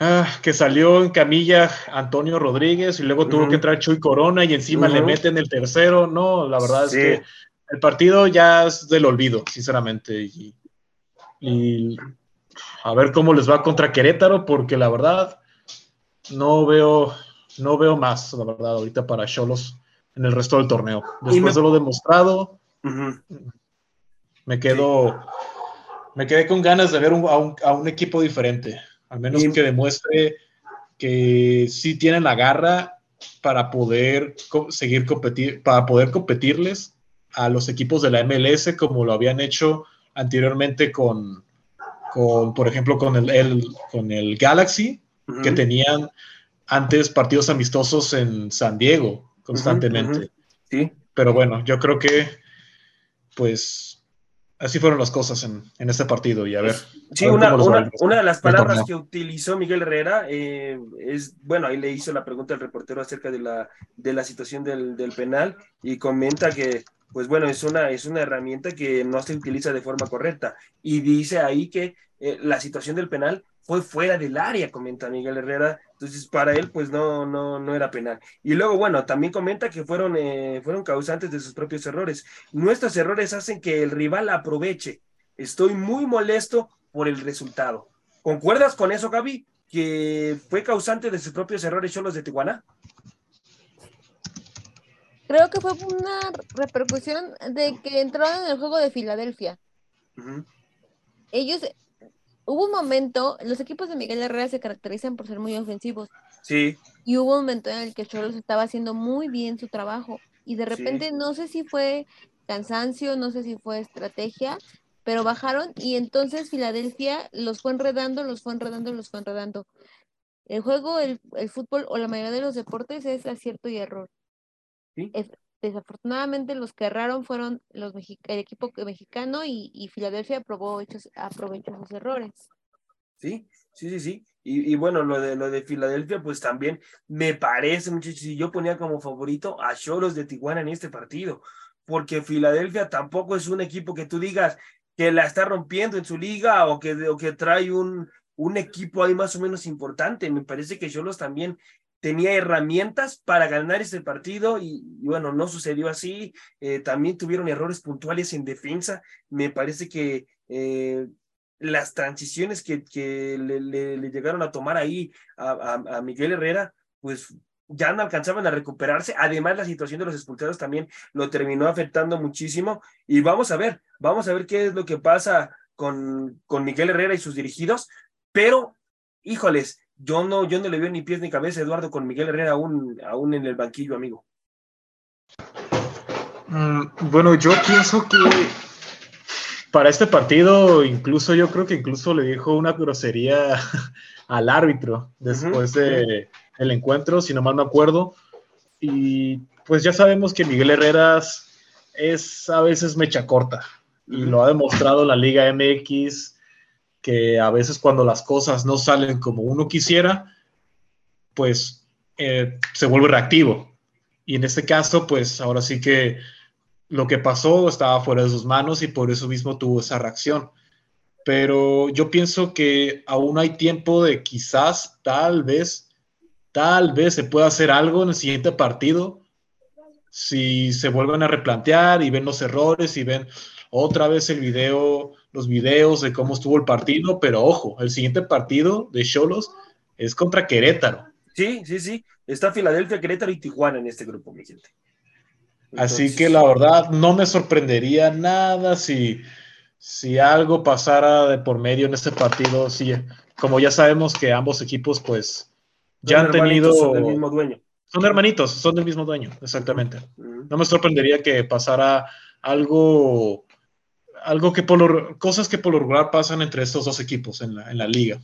ah, que salió en camilla Antonio Rodríguez y luego tuvo que entrar Chuy Corona y encima le meten el tercero, no, la verdad es que el partido ya es del olvido, sinceramente, y a ver cómo les va contra Querétaro, porque la verdad no veo, no veo más, la verdad, ahorita para Cholos en el resto del torneo. Después de lo demostrado, me quedo, me quedé con ganas de ver a, un, equipo diferente, al menos que demuestre que sí tienen la garra para poder seguir competir, para poder competirles a los equipos de la MLS como lo habían hecho anteriormente con, con, por ejemplo, con el, con el Galaxy, que tenían antes partidos amistosos en San Diego constantemente. Sí. Pero bueno, yo creo que, pues, así fueron las cosas en, en este partido y a ver. Sí, una, una, de las palabras que utilizó Miguel Herrera eh, es, bueno, ahí le hizo la pregunta al reportero acerca de la, de la situación del, del penal y comenta que pues bueno, es una, es una herramienta que no se utiliza de forma correcta. Y dice ahí que eh, la situación del penal fue fuera del área, comenta Miguel Herrera. Entonces, para él, pues no, no, no era penal. Y luego, bueno, también comenta que fueron, eh, fueron causantes de sus propios errores. Nuestros errores hacen que el rival aproveche. Estoy muy molesto por el resultado. ¿Concuerdas con eso, Gaby? Que fue causante de sus propios errores Cholos de Tijuana creo que fue una repercusión de que entraron en el juego de Filadelfia. Ellos, hubo un momento, los equipos de Miguel Herrera se caracterizan por ser muy ofensivos. Sí. Y hubo un momento en el que Cholos estaba haciendo muy bien su trabajo. Y de repente, no sé si fue cansancio, no sé si fue estrategia, pero bajaron y entonces Filadelfia los fue enredando, los fue enredando, los fue enredando. El juego, el, el fútbol o la mayoría de los deportes es acierto y error desafortunadamente los que erraron fueron los el equipo mexicano y, Filadelfia aprobó aprovechó sus errores. Sí, sí, sí, sí. Y, bueno, lo de lo de Filadelfia, pues también me parece, muchachos, si yo ponía como favorito a Cholos de Tijuana en este partido, porque Filadelfia tampoco es un equipo que tú digas que la está rompiendo en su liga o que, o que trae un, un equipo ahí más o menos importante. Me parece que Cholos también tenía herramientas para ganar este partido y, bueno, no sucedió así. Eh, también tuvieron errores puntuales en defensa. Me parece que eh, las transiciones que, le, llegaron a tomar ahí a, Miguel Herrera, pues ya no alcanzaban a recuperarse. Además, la situación de los expulsados también lo terminó afectando muchísimo. Y vamos a ver, vamos a ver qué es lo que pasa con, con Miguel Herrera y sus dirigidos. Pero, híjoles, yo no, yo no le veo ni pies ni cabeza, Eduardo, con Miguel Herrera aún, aún en el banquillo, amigo. Mm, bueno, yo pienso que para este partido, incluso yo creo que incluso le dijo una grosería al árbitro después del de encuentro, si no mal me acuerdo. Y pues ya sabemos que Miguel Herrera es a veces mecha corta y lo ha demostrado la Liga MX que a veces cuando las cosas no salen como uno quisiera, pues eh, se vuelve reactivo. Y en este caso, pues ahora sí que lo que pasó estaba fuera de sus manos y por eso mismo tuvo esa reacción. Pero yo pienso que aún hay tiempo de quizás, tal vez, tal vez se pueda hacer algo en el siguiente partido si se vuelven a replantear y ven los errores y ven otra vez el video, los videos de cómo estuvo el partido, pero ojo, el siguiente partido de Cholos es contra Querétaro. Sí, sí, sí. Está Filadelfia, Querétaro y Tijuana en este grupo, mi gente. Así que la verdad no me sorprendería nada si, si algo pasara de por medio en este partido. Sí, como ya sabemos que ambos equipos pues ya han tenido... Son del mismo dueño. Son hermanitos, son del mismo dueño, exactamente. No me sorprendería que pasara algo, algo que por cosas que por lo regular pasan entre estos dos equipos en la, en la liga.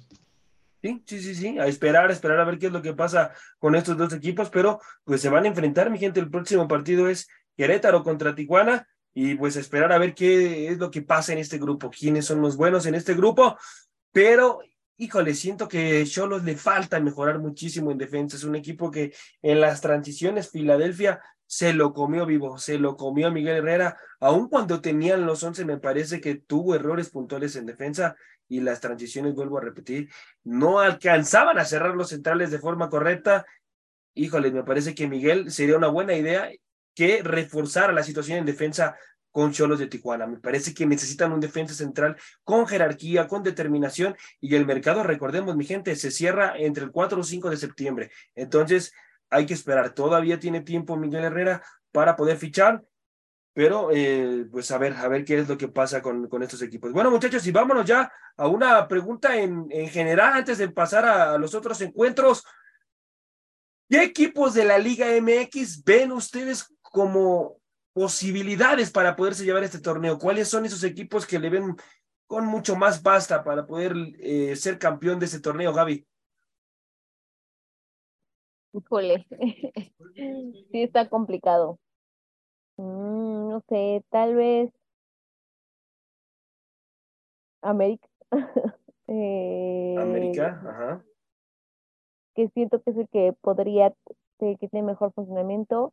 Sí, sí, sí, sí, a esperar, a esperar a ver qué es lo que pasa con estos dos equipos, pero pues se van a enfrentar, mi gente, el próximo partido es Querétaro contra Tijuana y pues esperar a ver qué es lo que pasa en este grupo, quiénes son los buenos en este grupo, pero híjole, siento que Cholos le falta mejorar muchísimo en defensa. Es un equipo que en las transiciones Filadelfia se lo comió vivo, se lo comió Miguel Herrera, aun cuando tenían los 11 me parece que tuvo errores puntuales en defensa y las transiciones, vuelvo a repetir, no alcanzaban a cerrar los centrales de forma correcta. Híjole, me parece que Miguel sería una buena idea que reforzara la situación en defensa con Cholos de Tijuana. Me parece que necesitan un defensa central con jerarquía, con determinación y el mercado, recordemos mi gente, se cierra entre el 4 o 5 de septiembre. Entonces, hay que esperar. Todavía tiene tiempo Miguel Herrera para poder fichar, pero eh, pues a ver, a ver qué es lo que pasa con, con, estos equipos. Bueno, muchachos, y vámonos ya a una pregunta en, en general antes de pasar a, los otros encuentros. ¿Qué equipos de la Liga MX ven ustedes como posibilidades para poderse llevar este torneo? ¿Cuáles son esos equipos que le ven con mucho más basta para poder eh, ser campeón de este torneo, Gaby? Híjole, sí está complicado. Mm, no sé, tal vez América. eh, América, ajá. Que siento que es el que podría, que tiene mejor funcionamiento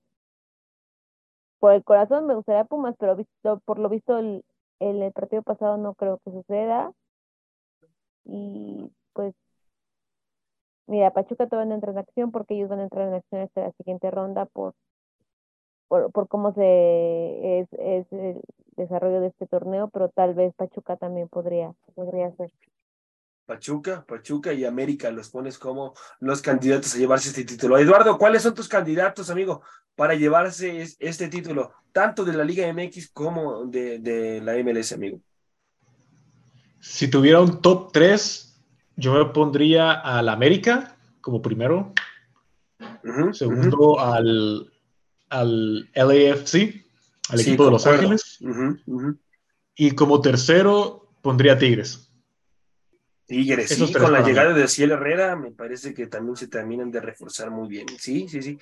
por el corazón me gustaría Pumas, pero visto, por lo visto el, el, partido pasado no creo que suceda. Y pues, mira, Pachuca todavía no entra en acción porque ellos van a entrar en acción hasta la siguiente ronda por, por, por cómo se es, es el desarrollo de este torneo, pero tal vez Pachuca también podría, podría ser. Pachuca, Pachuca y América los pones como los candidatos a llevarse este título. Eduardo, ¿cuáles son tus candidatos, amigo, para llevarse este título, tanto de la Liga MX como de, de la MLS, amigo? Si tuviera un top 3, yo me pondría al América como primero, uh -huh, segundo uh -huh. al, al LAFC, al sí, equipo de Los Ángeles, uh -huh, y como tercero pondría Tigres. Tigres, sí, con la llegada de Ciel Herrera, me parece que también se terminan de reforzar muy bien. Sí, sí, sí.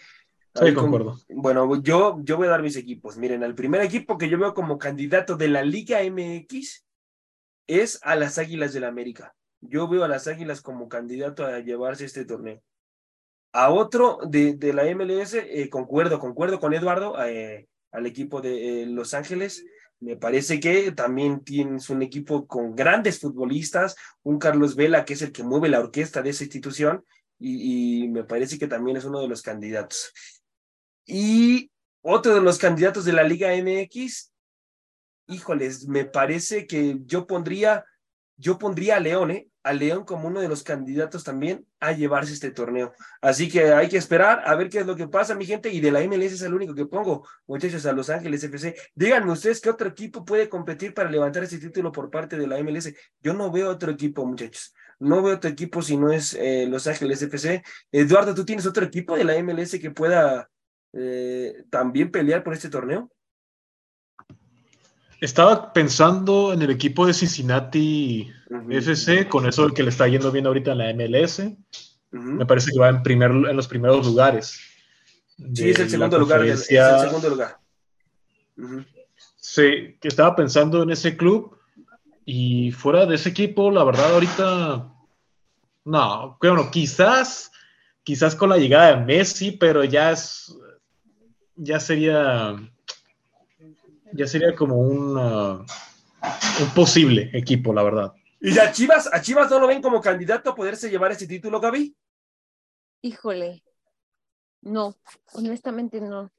Sí, concuerdo. Con, bueno, yo, yo voy a dar mis equipos. Miren, el primer equipo que yo veo como candidato de la Liga MX es a las Águilas del la América. Yo veo a las Águilas como candidato a llevarse este torneo. A otro de, de la MLS, eh, concuerdo, concuerdo con Eduardo, eh, al equipo de eh, Los Ángeles. Me parece que también tienes un equipo con grandes futbolistas, un Carlos Vela que es el que mueve la orquesta de esa institución y, y me parece que también es uno de los candidatos. Y otro de los candidatos de la Liga MX, híjoles, me parece que yo pondría, yo pondría a León, ¿eh? A León como uno de los candidatos también a llevarse este torneo. Así que hay que esperar a ver qué es lo que pasa, mi gente. Y de la MLS es el único que pongo, muchachos, a Los Ángeles FC. Díganme ustedes qué otro equipo puede competir para levantar ese título por parte de la MLS. Yo no veo otro equipo, muchachos. No veo otro equipo si no es eh, Los Ángeles FC. Eduardo, ¿tú tienes otro equipo de la MLS que pueda eh, también pelear por este torneo? Estaba pensando en el equipo de Cincinnati uh -huh. FC, con eso el que le está yendo bien ahorita en la MLS. Uh -huh. Me parece que va en, primer, en los primeros lugares. Sí, es el segundo lugar. Es el segundo lugar. Uh -huh. Sí, que estaba pensando en ese club y fuera de ese equipo, la verdad, ahorita. No, bueno, quizás, quizás con la llegada de Messi, pero ya es. Ya sería ya sería como un, uh, un posible equipo, la verdad. ¿Y a Chivas, a Chivas no lo ven como candidato a poderse llevar ese título, Gaby? Híjole, no, honestamente no.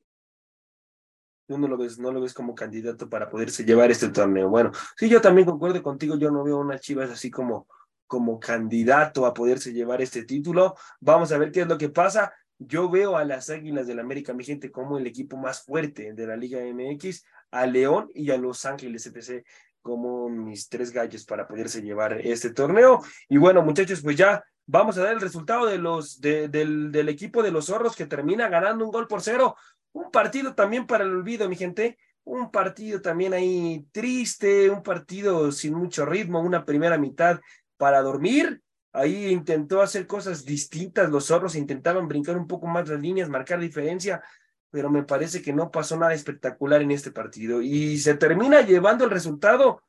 Tú no lo ves, no lo ves como candidato para poderse llevar este torneo. Bueno, sí, yo también concuerdo contigo, yo no veo unas Chivas así como, como candidato a poderse llevar este título. Vamos a ver qué es lo que pasa. Yo veo a las Águilas del América, mi gente, como el equipo más fuerte de la Liga MX, a León y a Los Ángeles FC como mis tres gallos para poderse llevar este torneo. Y bueno, muchachos, pues ya vamos a dar el resultado de los, de, del, del equipo de los zorros que termina ganando un gol por cero. Un partido también para el olvido, mi gente. Un partido también ahí triste, un partido sin mucho ritmo, una primera mitad para dormir. Ahí intentó hacer cosas distintas, los zorros intentaban brincar un poco más las líneas, marcar diferencia, pero me parece que no pasó nada espectacular en este partido. Y se termina llevando el resultado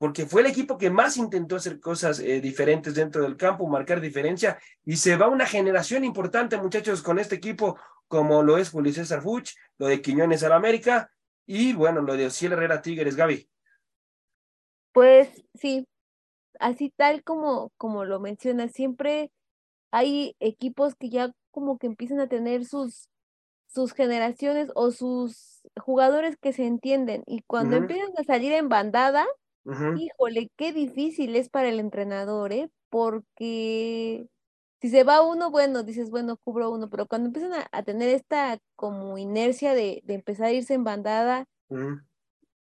porque fue el equipo que más intentó hacer cosas eh, diferentes dentro del campo, marcar diferencia, y se va una generación importante, muchachos, con este equipo, como lo es Julio César Fuch, lo de Quiñones al América, y bueno, lo de Ociel Herrera Tigres, Gaby. Pues sí, así tal como, como lo mencionas, siempre hay equipos que ya como que empiezan a tener sus, sus generaciones o sus jugadores que se entienden y cuando empiezan a salir en bandada, híjole, qué difícil es para el entrenador, ¿eh? Porque si se va uno, bueno, dices, bueno, cubro uno, pero cuando empiezan a, a tener esta como inercia de, de empezar a irse en bandada,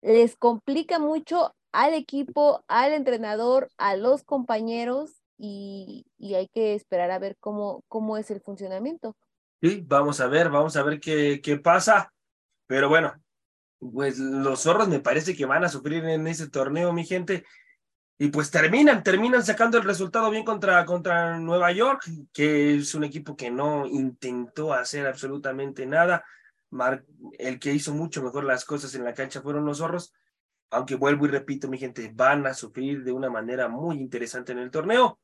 les complica mucho al equipo, al entrenador, a los compañeros y, y hay que esperar a ver cómo, cómo es el funcionamiento. Sí, vamos a ver, vamos a ver qué, qué pasa. Pero bueno, pues los zorros me parece que van a sufrir en ese torneo, mi gente. Y pues terminan, terminan sacando el resultado bien contra, contra Nueva York, que es un equipo que no intentó hacer absolutamente nada. Mar- el que hizo mucho mejor las cosas en la cancha fueron los zorros. Aunque vuelvo y repito, mi gente, van a sufrir de una manera muy interesante en el torneo.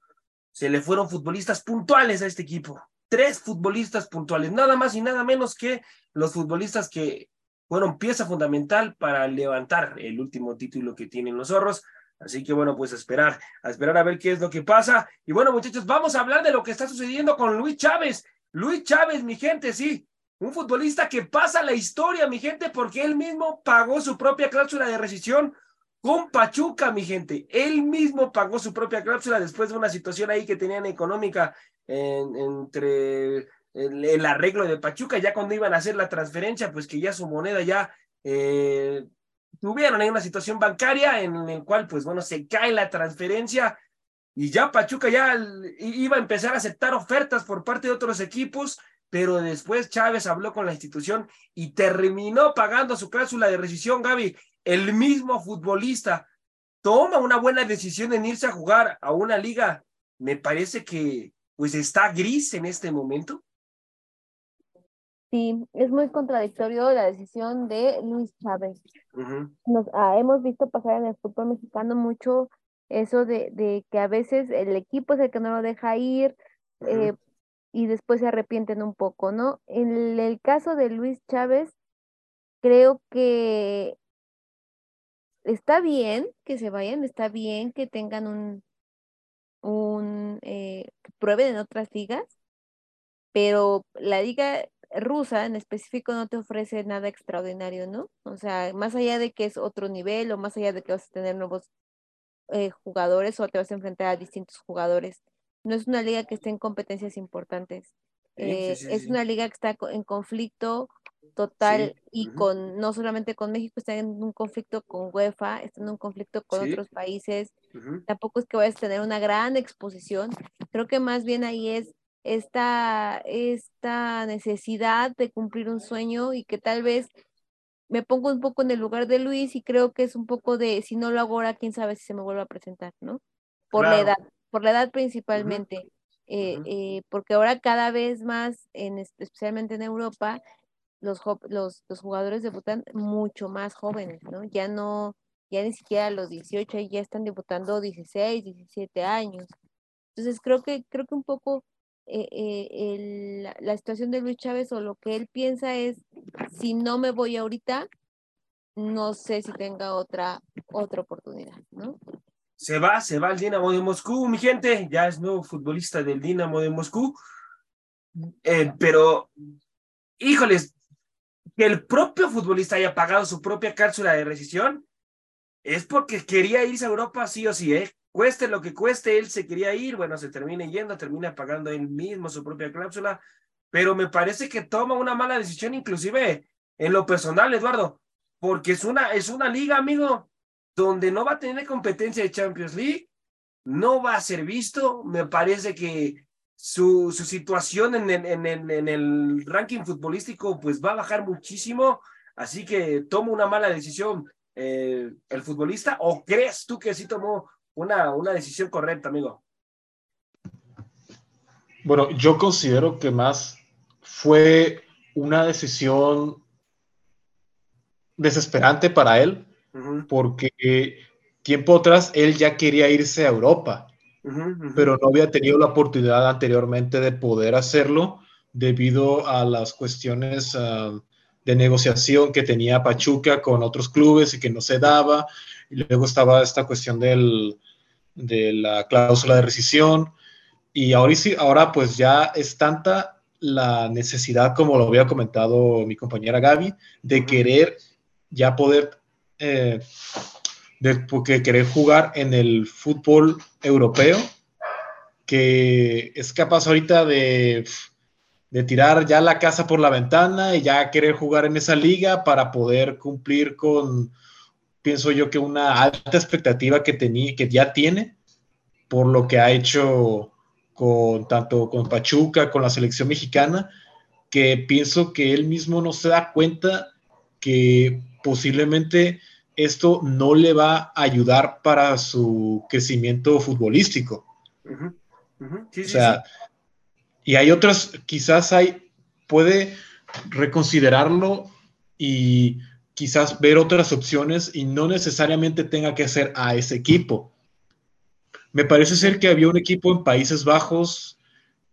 Se le fueron futbolistas puntuales a este equipo. Tres futbolistas puntuales, nada más y nada menos que los futbolistas que fueron pieza fundamental para levantar el último título que tienen los zorros. Así que bueno, pues a esperar, a esperar a ver qué es lo que pasa. Y bueno, muchachos, vamos a hablar de lo que está sucediendo con Luis Chávez. Luis Chávez, mi gente, sí, un futbolista que pasa la historia, mi gente, porque él mismo pagó su propia cláusula de rescisión con Pachuca, mi gente. Él mismo pagó su propia cláusula después de una situación ahí que tenían económica en- entre el, arreglo de Pachuca, ya cuando iban a hacer la transferencia, pues que ya su moneda ya eh, tuvieron ahí una situación bancaria en el cual, pues bueno, se cae la transferencia y ya Pachuca ya iba a empezar a aceptar ofertas por parte de otros equipos, pero después Chávez habló con la institución y terminó pagando su cláusula de rescisión, Gaby. El mismo futbolista toma una buena decisión en irse a jugar a una liga. Me parece que pues está gris en este momento. Sí, es muy contradictorio la decisión de Luis Chávez. Nos, ah, hemos visto pasar en el fútbol mexicano mucho eso de, de que a veces el equipo es el que no lo deja ir eh, y después se arrepienten un poco, ¿no? En el caso de Luis Chávez, creo que está bien que se vayan, está bien que tengan un, un eh, que prueben en otras ligas, pero la liga rusa en específico no te ofrece nada extraordinario, ¿no? O sea, más allá de que es otro nivel o más allá de que vas a tener nuevos eh, jugadores o te vas a enfrentar a distintos jugadores, no es una liga que esté en competencias importantes. Sí, Eh, sí, sí, es una liga que está en conflicto total y con no solamente con México, está en un conflicto con UEFA, está en un conflicto con otros países. Tampoco es que vayas a tener una gran exposición. Creo que más bien ahí es esta, esta necesidad de cumplir un sueño y que tal vez me pongo un poco en el lugar de Luis y creo que es un poco de si no lo hago ahora, quién sabe si se me vuelve a presentar, ¿no? Por la edad, por la edad principalmente, eh, eh, porque ahora cada vez más, en, es- especialmente en Europa, los, los jugadores debutan mucho más jóvenes, ¿no? Ya no, ya ni siquiera a los 18, ya están debutando 16, 17 años. Entonces creo que, creo que un poco eh, eh, el- la, la situación de Luis Chávez o lo que él piensa es, si no me voy ahorita, no sé si tenga otra, otra oportunidad, ¿no? Se va, se va al Dinamo de Moscú, mi gente. Ya es nuevo futbolista del Dinamo de Moscú. eh, pero, híjoles, que el propio futbolista haya pagado su propia cápsula de rescisión es porque quería irse a Europa sí o sí, ¿eh? Cueste lo que cueste, él se quería ir, bueno, se termina yendo, termina pagando él mismo su propia cláusula, pero me parece que toma una mala decisión, inclusive en lo personal, Eduardo, porque es una, es una liga, amigo, donde no va a tener competencia de Champions League, no va a ser visto, me parece que su, su situación en en, en el ranking futbolístico pues va a bajar muchísimo, así que toma una mala decisión eh, el futbolista o crees tú que sí tomó una, una decisión correcta, amigo? Bueno, yo considero que más fue una decisión desesperante para él, porque tiempo atrás él ya quería irse a Europa, pero no había tenido la oportunidad anteriormente de poder hacerlo debido a las cuestiones ah, de negociación que tenía Pachuca con otros clubes y que no se daba. Y luego estaba esta cuestión del, de la cláusula de rescisión. Y ahora, sí, ahora pues ya es tanta la necesidad, como lo había comentado mi compañera Gaby, de querer ya poder, eh, de, porque querer jugar en el fútbol europeo, que es capaz ahorita de de tirar ya la casa por la ventana y ya querer jugar en esa liga para poder cumplir con, pienso yo que una alta expectativa que, tenía, que ya tiene por lo que ha hecho con tanto con Pachuca, con la selección mexicana, que pienso que él mismo no se da cuenta que posiblemente esto no le va a ayudar para su crecimiento futbolístico. o sea, y hay otras, quizás hay, puede reconsiderarlo y quizás ver otras opciones y no necesariamente tenga que ser a ese equipo. Me parece ser que había un equipo en Países Bajos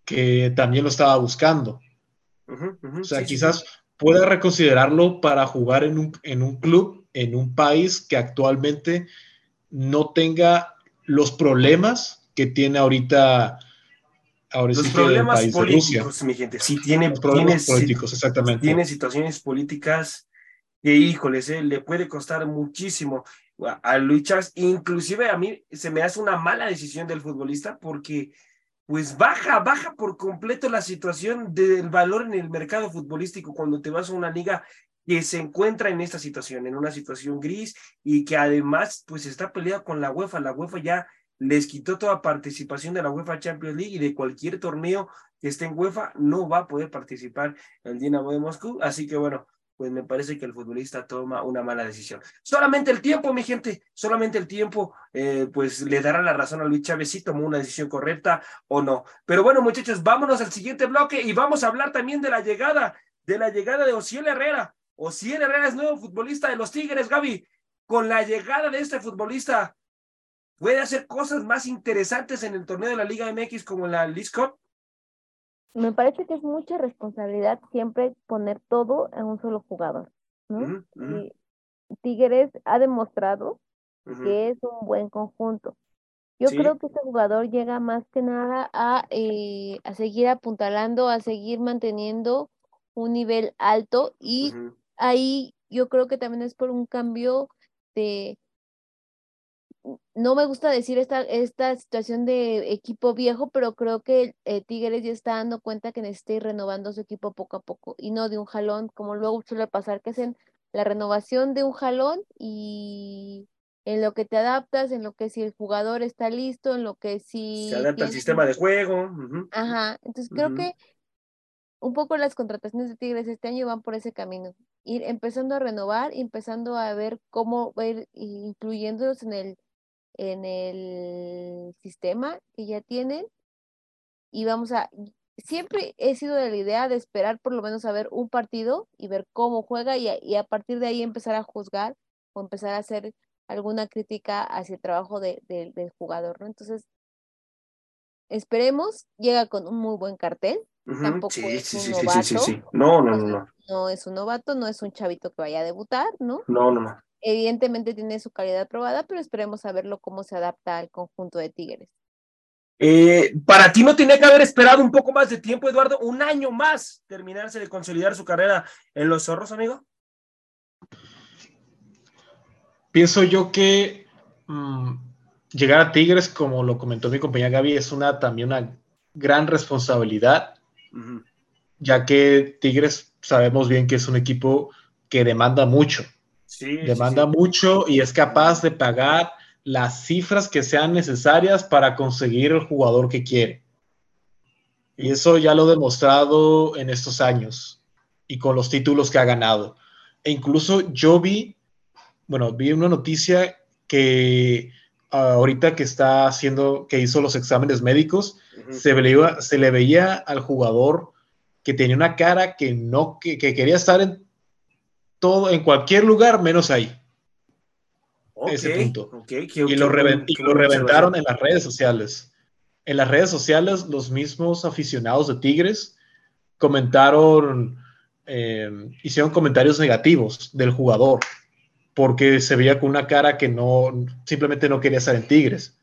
que también lo estaba buscando. o sea, quizás pueda reconsiderarlo para jugar en un, en un club, en un país que actualmente no tenga los problemas que tiene ahorita los problemas políticos, mi gente, sí tiene problemas políticos, exactamente. Tiene situaciones políticas que, híjoles, eh, le puede costar muchísimo a Luis Chávez. Inclusive a mí se me hace una mala decisión del futbolista porque pues baja, baja por completo la situación del valor en el mercado futbolístico cuando te vas a una liga que se encuentra en esta situación, en una situación gris y que además pues está peleada con la UEFA. La UEFA ya les quitó toda participación de la UEFA Champions League y de cualquier torneo que esté en UEFA no va a poder participar el Dinamo de Moscú. Así que bueno, pues me parece que el futbolista toma una mala decisión. Solamente el tiempo, mi gente, solamente el tiempo, eh, pues le dará la razón a Luis Chávez si tomó una decisión correcta o no. Pero bueno, muchachos, vámonos al siguiente bloque y vamos a hablar también de la llegada, de la llegada de Ociel Herrera. Ociel Herrera es nuevo futbolista de los Tigres, Gaby. Con la llegada de este futbolista, puede hacer cosas más interesantes en el torneo de la Liga MX como la League Cup? Me parece que es mucha responsabilidad siempre poner todo en un solo jugador. ¿no? Y Tigres ha demostrado que es un buen conjunto. Yo creo que este jugador llega más que nada a, eh, a seguir apuntalando, a seguir manteniendo un nivel alto y ahí yo creo que también es por un cambio de, no me gusta decir esta, esta situación de equipo viejo, pero creo que eh, Tigres ya está dando cuenta que necesita ir renovando su equipo poco a poco y no de un jalón, como luego suele pasar, que hacen la renovación de un jalón y en lo que te adaptas, en lo que si el jugador está listo, en lo que si... Se adapta al sistema de juego. Ajá, entonces creo que un poco las contrataciones de Tigres este año van por ese camino, ir empezando a renovar, empezando a ver cómo ir incluyéndolos en el en el sistema que ya tienen y vamos a, siempre he sido de la idea de esperar por lo menos a ver un partido y ver cómo juega y a, partir de ahí empezar a juzgar o empezar a hacer alguna crítica hacia el trabajo de, del jugador, ¿no? Entonces, esperemos, llega con un muy buen cartel, tampoco es un novato. No, no, no, no. No es un novato, no es un chavito que vaya a debutar, ¿no? No, no, no. Evidentemente tiene su calidad probada, pero esperemos a verlo cómo se adapta al conjunto de Tigres. Eh, para ti no tenía que haber esperado un poco más de tiempo, Eduardo, un año más terminarse de consolidar su carrera en los zorros, amigo. Pienso yo que mm, llegar a Tigres, como lo comentó mi compañera Gaby, es una también una gran responsabilidad, ya que Tigres sabemos bien que es un equipo que demanda mucho. demanda mucho y es capaz de pagar las cifras que sean necesarias para conseguir el jugador que quiere. Y eso ya lo he demostrado en estos años y con los títulos que ha ganado. E incluso yo vi, bueno, vi una noticia que ahorita que está haciendo, que hizo los exámenes médicos, se, veía, se le veía al jugador que tenía una cara que no, que, quería estar en todo, en cualquier lugar menos ahí. ese punto. y lo, reventaron en las redes sociales. En las redes sociales, los mismos aficionados de Tigres comentaron, eh, hicieron comentarios negativos del jugador porque se veía con una cara que no, simplemente no quería estar en Tigres.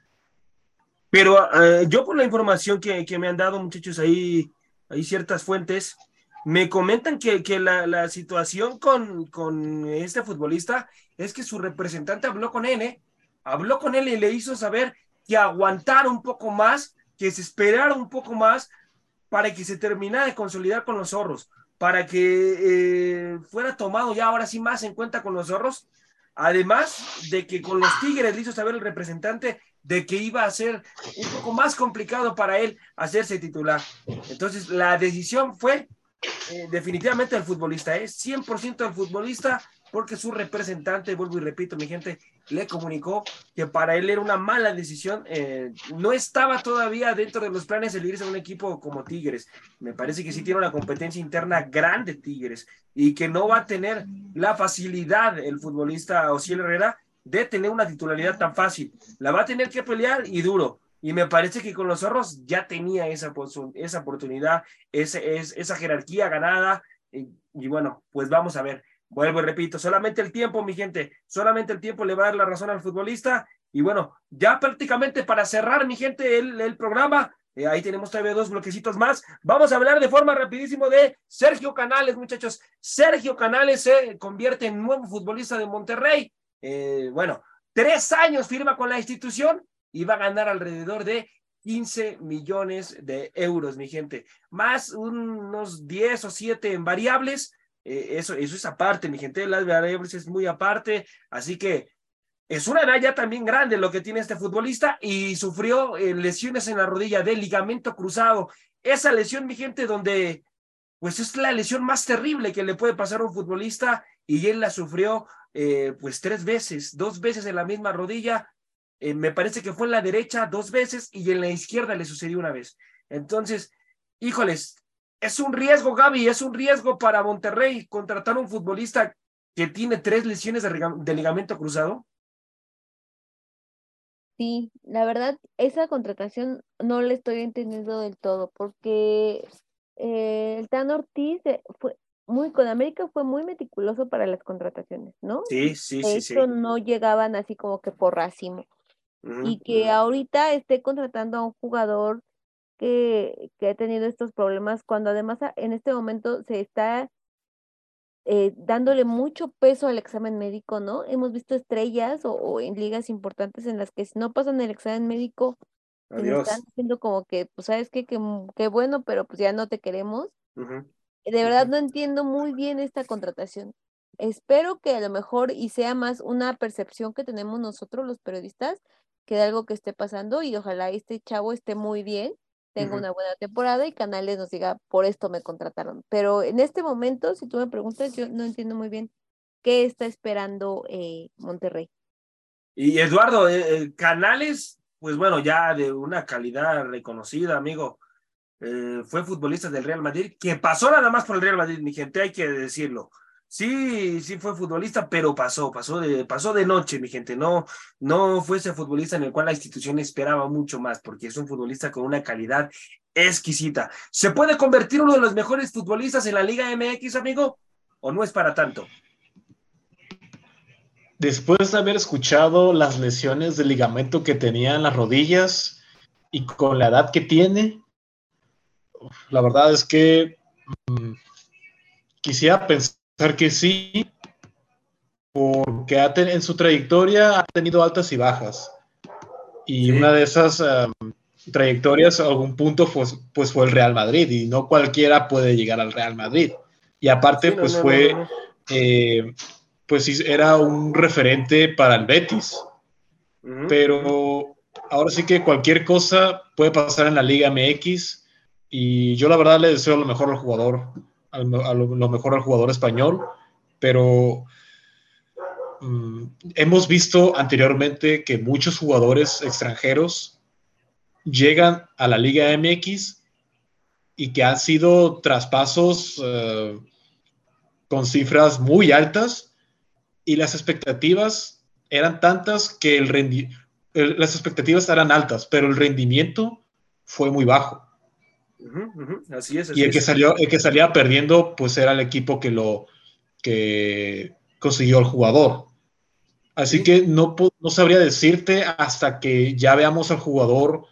Pero eh, yo por la información que, me han dado, muchachos, ahí hay ciertas fuentes, me comentan que, la, situación con, con, este futbolista es que su representante habló con él, ¿eh? habló con él y le hizo saber que aguantara un poco más, que se esperara un poco más para que se terminara de consolidar con los zorros, para que eh, fuera tomado ya ahora sí más en cuenta con los zorros Además de que con los Tigres le hizo saber el representante de que iba a ser un poco más complicado para él hacerse titular. Entonces, la decisión fue eh, definitivamente del futbolista, es ¿eh? 100% del futbolista porque su representante, vuelvo y repito, mi gente, le comunicó que para él era una mala decisión. Eh, no estaba todavía dentro de los planes el irse a un equipo como Tigres. Me parece que sí tiene una competencia interna grande Tigres y que no va a tener la facilidad el futbolista Osiel Herrera de tener una titularidad tan fácil. La va a tener que pelear y duro. Y me parece que con los zorros ya tenía esa, esa oportunidad, esa, esa jerarquía ganada. y bueno, pues vamos a ver. Vuelvo y repito, solamente el tiempo, mi gente, solamente el tiempo le va a dar la razón al futbolista. Y bueno, ya prácticamente para cerrar, mi gente, el, programa, eh, ahí tenemos todavía dos bloquecitos más. Vamos a hablar de forma rapidísimo de Sergio Canales, muchachos. Sergio Canales se convierte en nuevo futbolista de Monterrey. Eh, bueno, tres años firma con la institución y va a ganar alrededor de 15 millones de euros, mi gente. Más unos 10 o 7 en variables eh, eso, eso es aparte, mi gente, las variables es muy aparte, así que es una raya también grande lo que tiene este futbolista y sufrió eh, lesiones en la rodilla de ligamento cruzado. Esa lesión, mi gente, donde pues es la lesión más terrible que le puede pasar a un futbolista y él la sufrió eh, pues tres veces, dos veces en la misma rodilla. me parece que fue en la derecha dos veces y en la izquierda le sucedió una vez. Entonces, híjoles, es un riesgo, Gaby, es un riesgo para Monterrey contratar un futbolista que tiene tres lesiones de, ligamento cruzado. Sí, la verdad, esa contratación no le estoy entendiendo del todo, porque eh, el Tan Ortiz fue muy, con América fue muy meticuloso para las contrataciones, ¿no? Sí, sí, sí, sí. no llegaban así como que por racimo. y que ahorita esté contratando a un jugador que, que ha tenido estos problemas, cuando además en este momento se está eh, dándole mucho peso al examen médico, ¿no? Hemos visto estrellas o, en ligas importantes en las que si no pasan el examen médico, están diciendo como que, pues sabes qué, que, que, bueno, pero pues ya no te queremos. De verdad no entiendo muy bien esta contratación. Espero que a lo mejor y sea más una percepción que tenemos nosotros los periodistas que de algo que esté pasando y ojalá este chavo esté muy bien tenga una buena temporada y Canales nos diga, por esto me contrataron. Pero en este momento, si tú me preguntas, yo no entiendo muy bien qué está esperando eh, Monterrey. Y Eduardo, eh, eh, Canales, pues bueno, ya de una calidad reconocida, amigo. fue futbolista del Real Madrid, que pasó nada más por el Real Madrid, mi gente, hay que decirlo. Sí, sí fue futbolista, pero pasó, pasó de, pasó de noche, mi gente. No, no fue ese futbolista en el cual la institución esperaba mucho más, porque es un futbolista con una calidad exquisita. ¿Se puede convertir uno de los mejores futbolistas en la Liga MX, amigo? ¿O no es para tanto? Después de haber escuchado las lesiones de ligamento que tenía en las rodillas y con la edad que tiene, la verdad es que mm, quisiera pensar que sí, porque en su trayectoria ha tenido altas y bajas. Y una de esas um, trayectorias a algún punto pues, pues fue el Real Madrid y no cualquiera puede llegar al Real Madrid. Y aparte pues fue, eh, pues era un referente para el Betis. Pero ahora sí que cualquier cosa puede pasar en la Liga MX y yo la verdad le deseo lo mejor al jugador, a lo, mejor al jugador español, pero mm, hemos visto anteriormente que muchos jugadores extranjeros llegan a la Liga MX y que han sido traspasos eh, con cifras muy altas y las expectativas eran tantas que el las expectativas eran altas, pero el rendimiento fue muy bajo. Así es. y el que, salió, el que salía perdiendo, pues era el equipo que lo que consiguió el jugador. Así que no, no sabría decirte hasta que ya veamos al jugador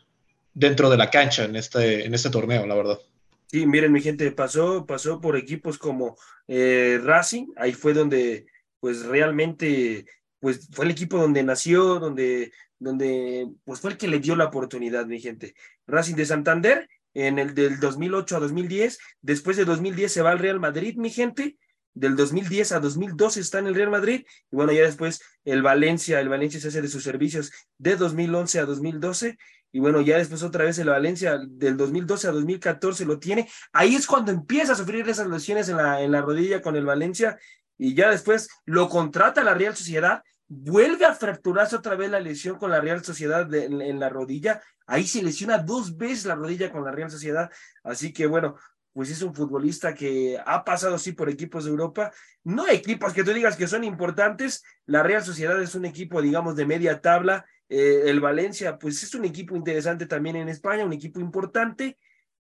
dentro de la cancha en este, en este torneo, la verdad. Sí, miren, mi gente, pasó, pasó por equipos como eh, Racing, ahí fue donde, pues realmente, pues fue el equipo donde nació, donde, donde, pues fue el que le dio la oportunidad, mi gente. Racing de Santander, en el del 2008 a 2010, después de 2010 se va al Real Madrid, mi gente, del 2010 a 2012 está en el Real Madrid, y bueno, ya después el Valencia, el Valencia se hace de sus servicios de 2011 a 2012, y bueno, ya después otra vez el Valencia del 2012 a 2014 lo tiene. Ahí es cuando empieza a sufrir esas lesiones en la, en la rodilla con el Valencia. Y ya después lo contrata la Real Sociedad, vuelve a fracturarse otra vez la lesión con la Real Sociedad en, la rodilla. Ahí se lesiona dos veces la rodilla con la Real Sociedad. Así que bueno, pues es un futbolista que ha pasado sí por equipos de Europa, no equipos que tú digas que son importantes, la Real Sociedad es un equipo, digamos, de media tabla, eh, el Valencia, pues es un equipo interesante también en España, un equipo importante,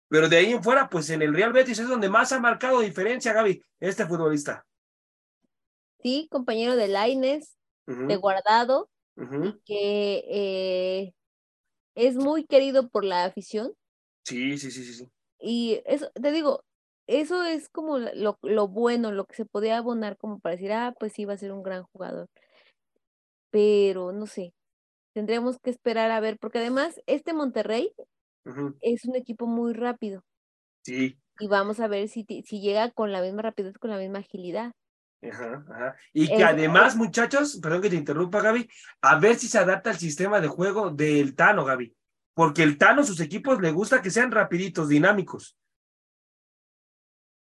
pero de ahí en fuera, pues en el Real Betis es donde más ha marcado diferencia, Gaby, este futbolista. Sí, compañero de Laines, de Guardado, que eh, es muy querido por la afición. Sí, sí, sí, sí. sí. Y eso, te digo, eso es como lo, lo bueno, lo que se podía abonar como para decir, ah, pues sí, va a ser un gran jugador. Pero no sé, tendríamos que esperar a ver, porque además este Monterrey es un equipo muy rápido. Sí. Y vamos a ver si, si llega con la misma rapidez, con la misma agilidad. Ajá, ajá. Y que además, muchachos, perdón que te interrumpa, Gaby, a ver si se adapta al sistema de juego del Tano, Gaby. Porque el Tano, sus equipos le gusta que sean rapiditos, dinámicos.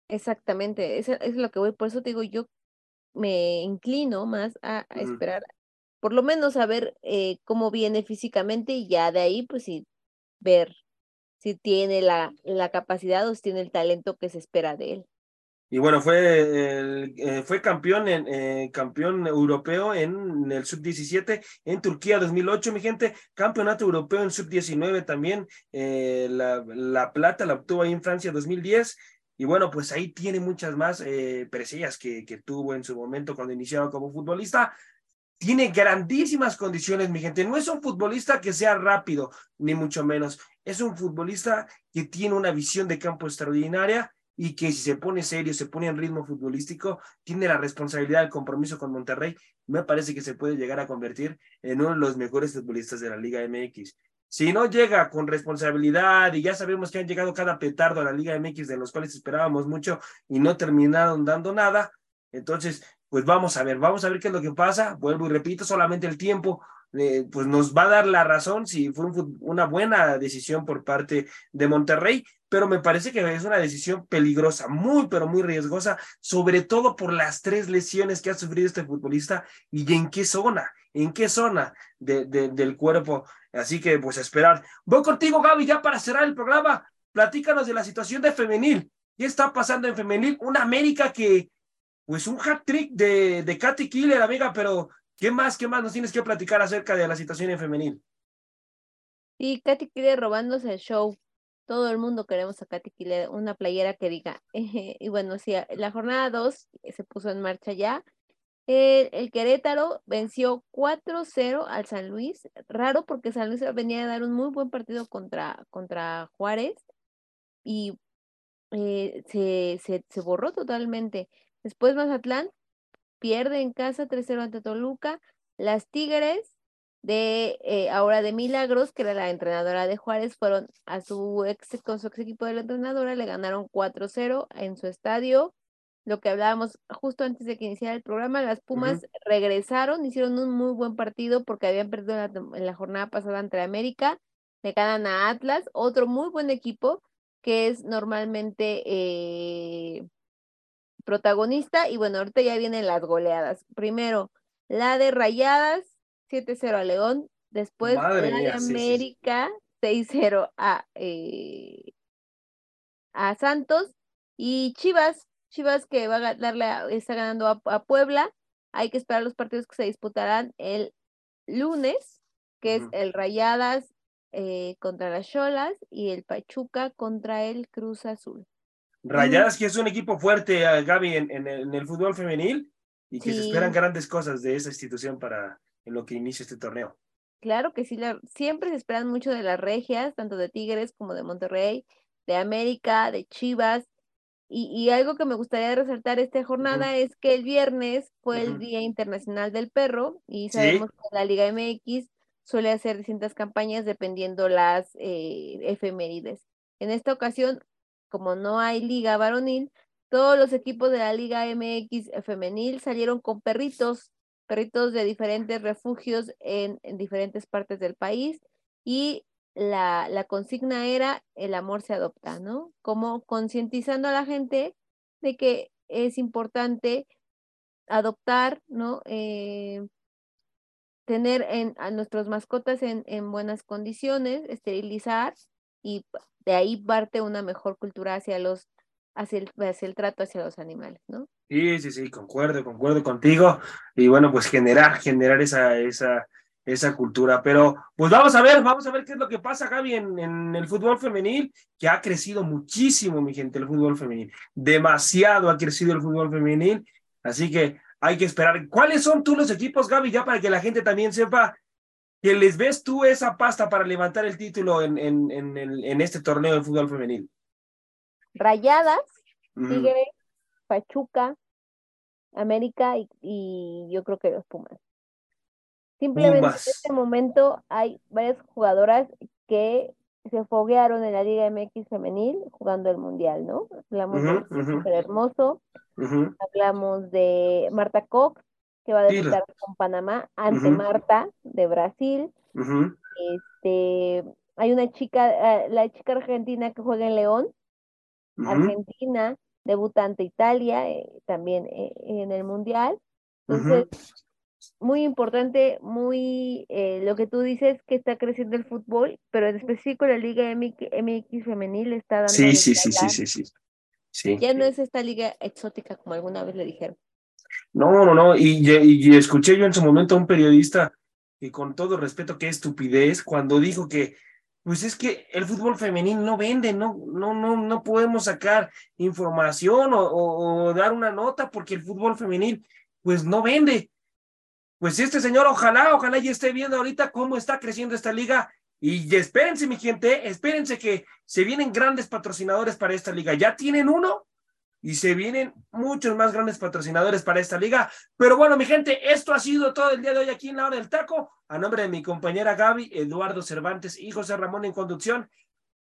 Exactamente, eso es lo que voy, por eso te digo, yo me inclino más a, esperar por lo menos saber eh, cómo viene físicamente y ya de ahí, pues sí, ver si tiene la, la capacidad o si tiene el talento que se espera de él. Y bueno, fue, eh, fue campeón, en, eh, campeón europeo en el sub-17 en Turquía 2008, mi gente. Campeonato europeo en sub-19 también. la, la, plata la obtuvo ahí en Francia 2010. Y bueno, pues ahí tiene muchas más eh, presillas que, que tuvo en su momento cuando iniciaba como futbolista tiene grandísimas condiciones, mi gente. No es un futbolista que sea rápido, ni mucho menos. Es un futbolista que tiene una visión de campo extraordinaria y que si se pone serio, se pone en ritmo futbolístico, tiene la responsabilidad del compromiso con Monterrey, me parece que se puede llegar a convertir en uno de los mejores futbolistas de la Liga MX. Si no llega con responsabilidad y ya sabemos que han llegado cada petardo a la Liga MX de los cuales esperábamos mucho y no terminaron dando nada, entonces pues vamos a ver, vamos a ver qué es lo que pasa. Vuelvo y repito, solamente el tiempo eh, pues nos va a dar la razón si fue una buena decisión por parte de Monterrey, pero me parece que es una decisión peligrosa, muy, pero muy riesgosa, sobre todo por las tres lesiones que ha sufrido este futbolista y en qué zona, en qué zona de, del cuerpo. Así que pues esperar. Voy contigo, Gaby, ya para cerrar el programa. Platícanos de la situación de femenil. ¿Qué está pasando en femenil? Una América que pues un hat trick de, de Katy Killer, amiga, pero ¿qué más, qué más nos tienes que platicar acerca de la situación en femenil? Sí, Katy Killer robándose el show. Todo el mundo queremos a Katy Killer, una playera que diga. y bueno, sí, la jornada 2 se puso en marcha ya. El, Querétaro venció 4-0 al San Luis. Raro porque San Luis venía a dar un muy buen partido contra, contra Juárez y eh, se, se, borró totalmente. Después Mazatlán pierde en casa 3-0 ante Toluca. Las Tigres de eh, ahora de Milagros, que era la entrenadora de Juárez, fueron a su ex, con su ex equipo de la entrenadora, le ganaron 4-0 en su estadio. Lo que hablábamos justo antes de que iniciara el programa, las Pumas regresaron, hicieron un muy buen partido porque habían perdido en la jornada pasada entre América, le ganan a Atlas, otro muy buen equipo que es normalmente eh, protagonista y bueno, ahorita ya vienen las goleadas. Primero, la de Rayadas, 7-0 a León, después la de América, 6-0 a, eh, a Santos y Chivas Chivas que va a darle está ganando a, Puebla. Hay que esperar los partidos que se disputarán el lunes, que es el Rayadas eh, contra las Cholas y el Pachuca contra el Cruz Azul. Rayadas, que es un equipo fuerte, eh, Gaby, en, el, fútbol femenil y que se esperan grandes cosas de esa institución para en lo que inicia este torneo. Claro que sí, siempre se esperan mucho de las regias, tanto de Tigres como de Monterrey, de América, de Chivas, y, algo que me gustaría resaltar esta jornada es que el viernes fue el Día Internacional del Perro y sabemos que la Liga MX suele hacer distintas campañas dependiendo las eh, efemérides. En esta ocasión, como no hay liga varonil, todos los equipos de la Liga MX femenil salieron con perritos, perritos de diferentes refugios en, en diferentes partes del país y la, consigna era el amor se adopta, ¿no? Como concientizando a la gente de que es importante adoptar, ¿no? Eh, tener en, a nuestros mascotas en, buenas condiciones, esterilizar y de ahí parte una mejor cultura hacia los hacia el, hacia el trato hacia los animales, ¿no? Sí, sí, sí, concuerdo, concuerdo contigo. Y bueno, pues generar, generar esa, esa, esa cultura. Pero pues vamos a ver, vamos a ver qué es lo que pasa, Gaby, en, en, el fútbol femenil, que ha crecido muchísimo, mi gente, el fútbol femenil. Demasiado ha crecido el fútbol femenil. Así que hay que esperar. ¿Cuáles son tú los equipos, Gaby, ya para que la gente también sepa que les ves tú esa pasta para levantar el título en, en, en, en este torneo de fútbol femenil? Rayadas, Tigre, Pachuca, América y, y yo creo que los Pumas. Simplemente en este momento hay varias jugadoras que se foguearon en la Liga MX femenil jugando el Mundial, ¿no? Hablamos de Hermoso, hablamos de Marta Cox, que va a debutar con Panamá ante Marta de Brasil. Este, hay una chica, eh, la chica argentina que juega en León, Argentina, debuta ante Italia, eh, también eh, en el Mundial. Entonces, muy importante, muy eh, lo que tú dices que está creciendo el fútbol, pero en específico la Liga MX, femenil está dando. Sí, sí, sí, sí, sí, sí, Ya no es esta liga exótica como alguna vez le dijeron. No, no, no. Y, y, escuché yo en su momento a un periodista que con todo respeto, qué estupidez, cuando dijo que, pues es que el fútbol femenil no vende, no, no, no, no podemos sacar información o, o dar una nota porque el fútbol femenil, pues no vende pues este señor, ojalá, ojalá ya esté viendo ahorita cómo está creciendo esta liga. Y espérense, mi gente, espérense que se vienen grandes patrocinadores para esta liga. Ya tienen uno y se vienen muchos más grandes patrocinadores para esta liga. Pero bueno, mi gente, esto ha sido todo el día de hoy aquí en la hora del taco. A nombre de mi compañera Gaby, Eduardo Cervantes y José Ramón en conducción.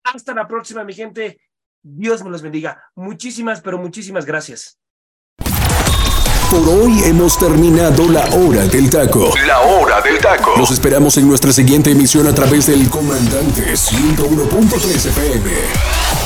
Hasta la próxima, mi gente. Dios me los bendiga. Muchísimas, pero muchísimas gracias. Por hoy hemos terminado la hora del taco. La hora del taco. Los esperamos en nuestra siguiente emisión a través del Comandante 101.3 FM.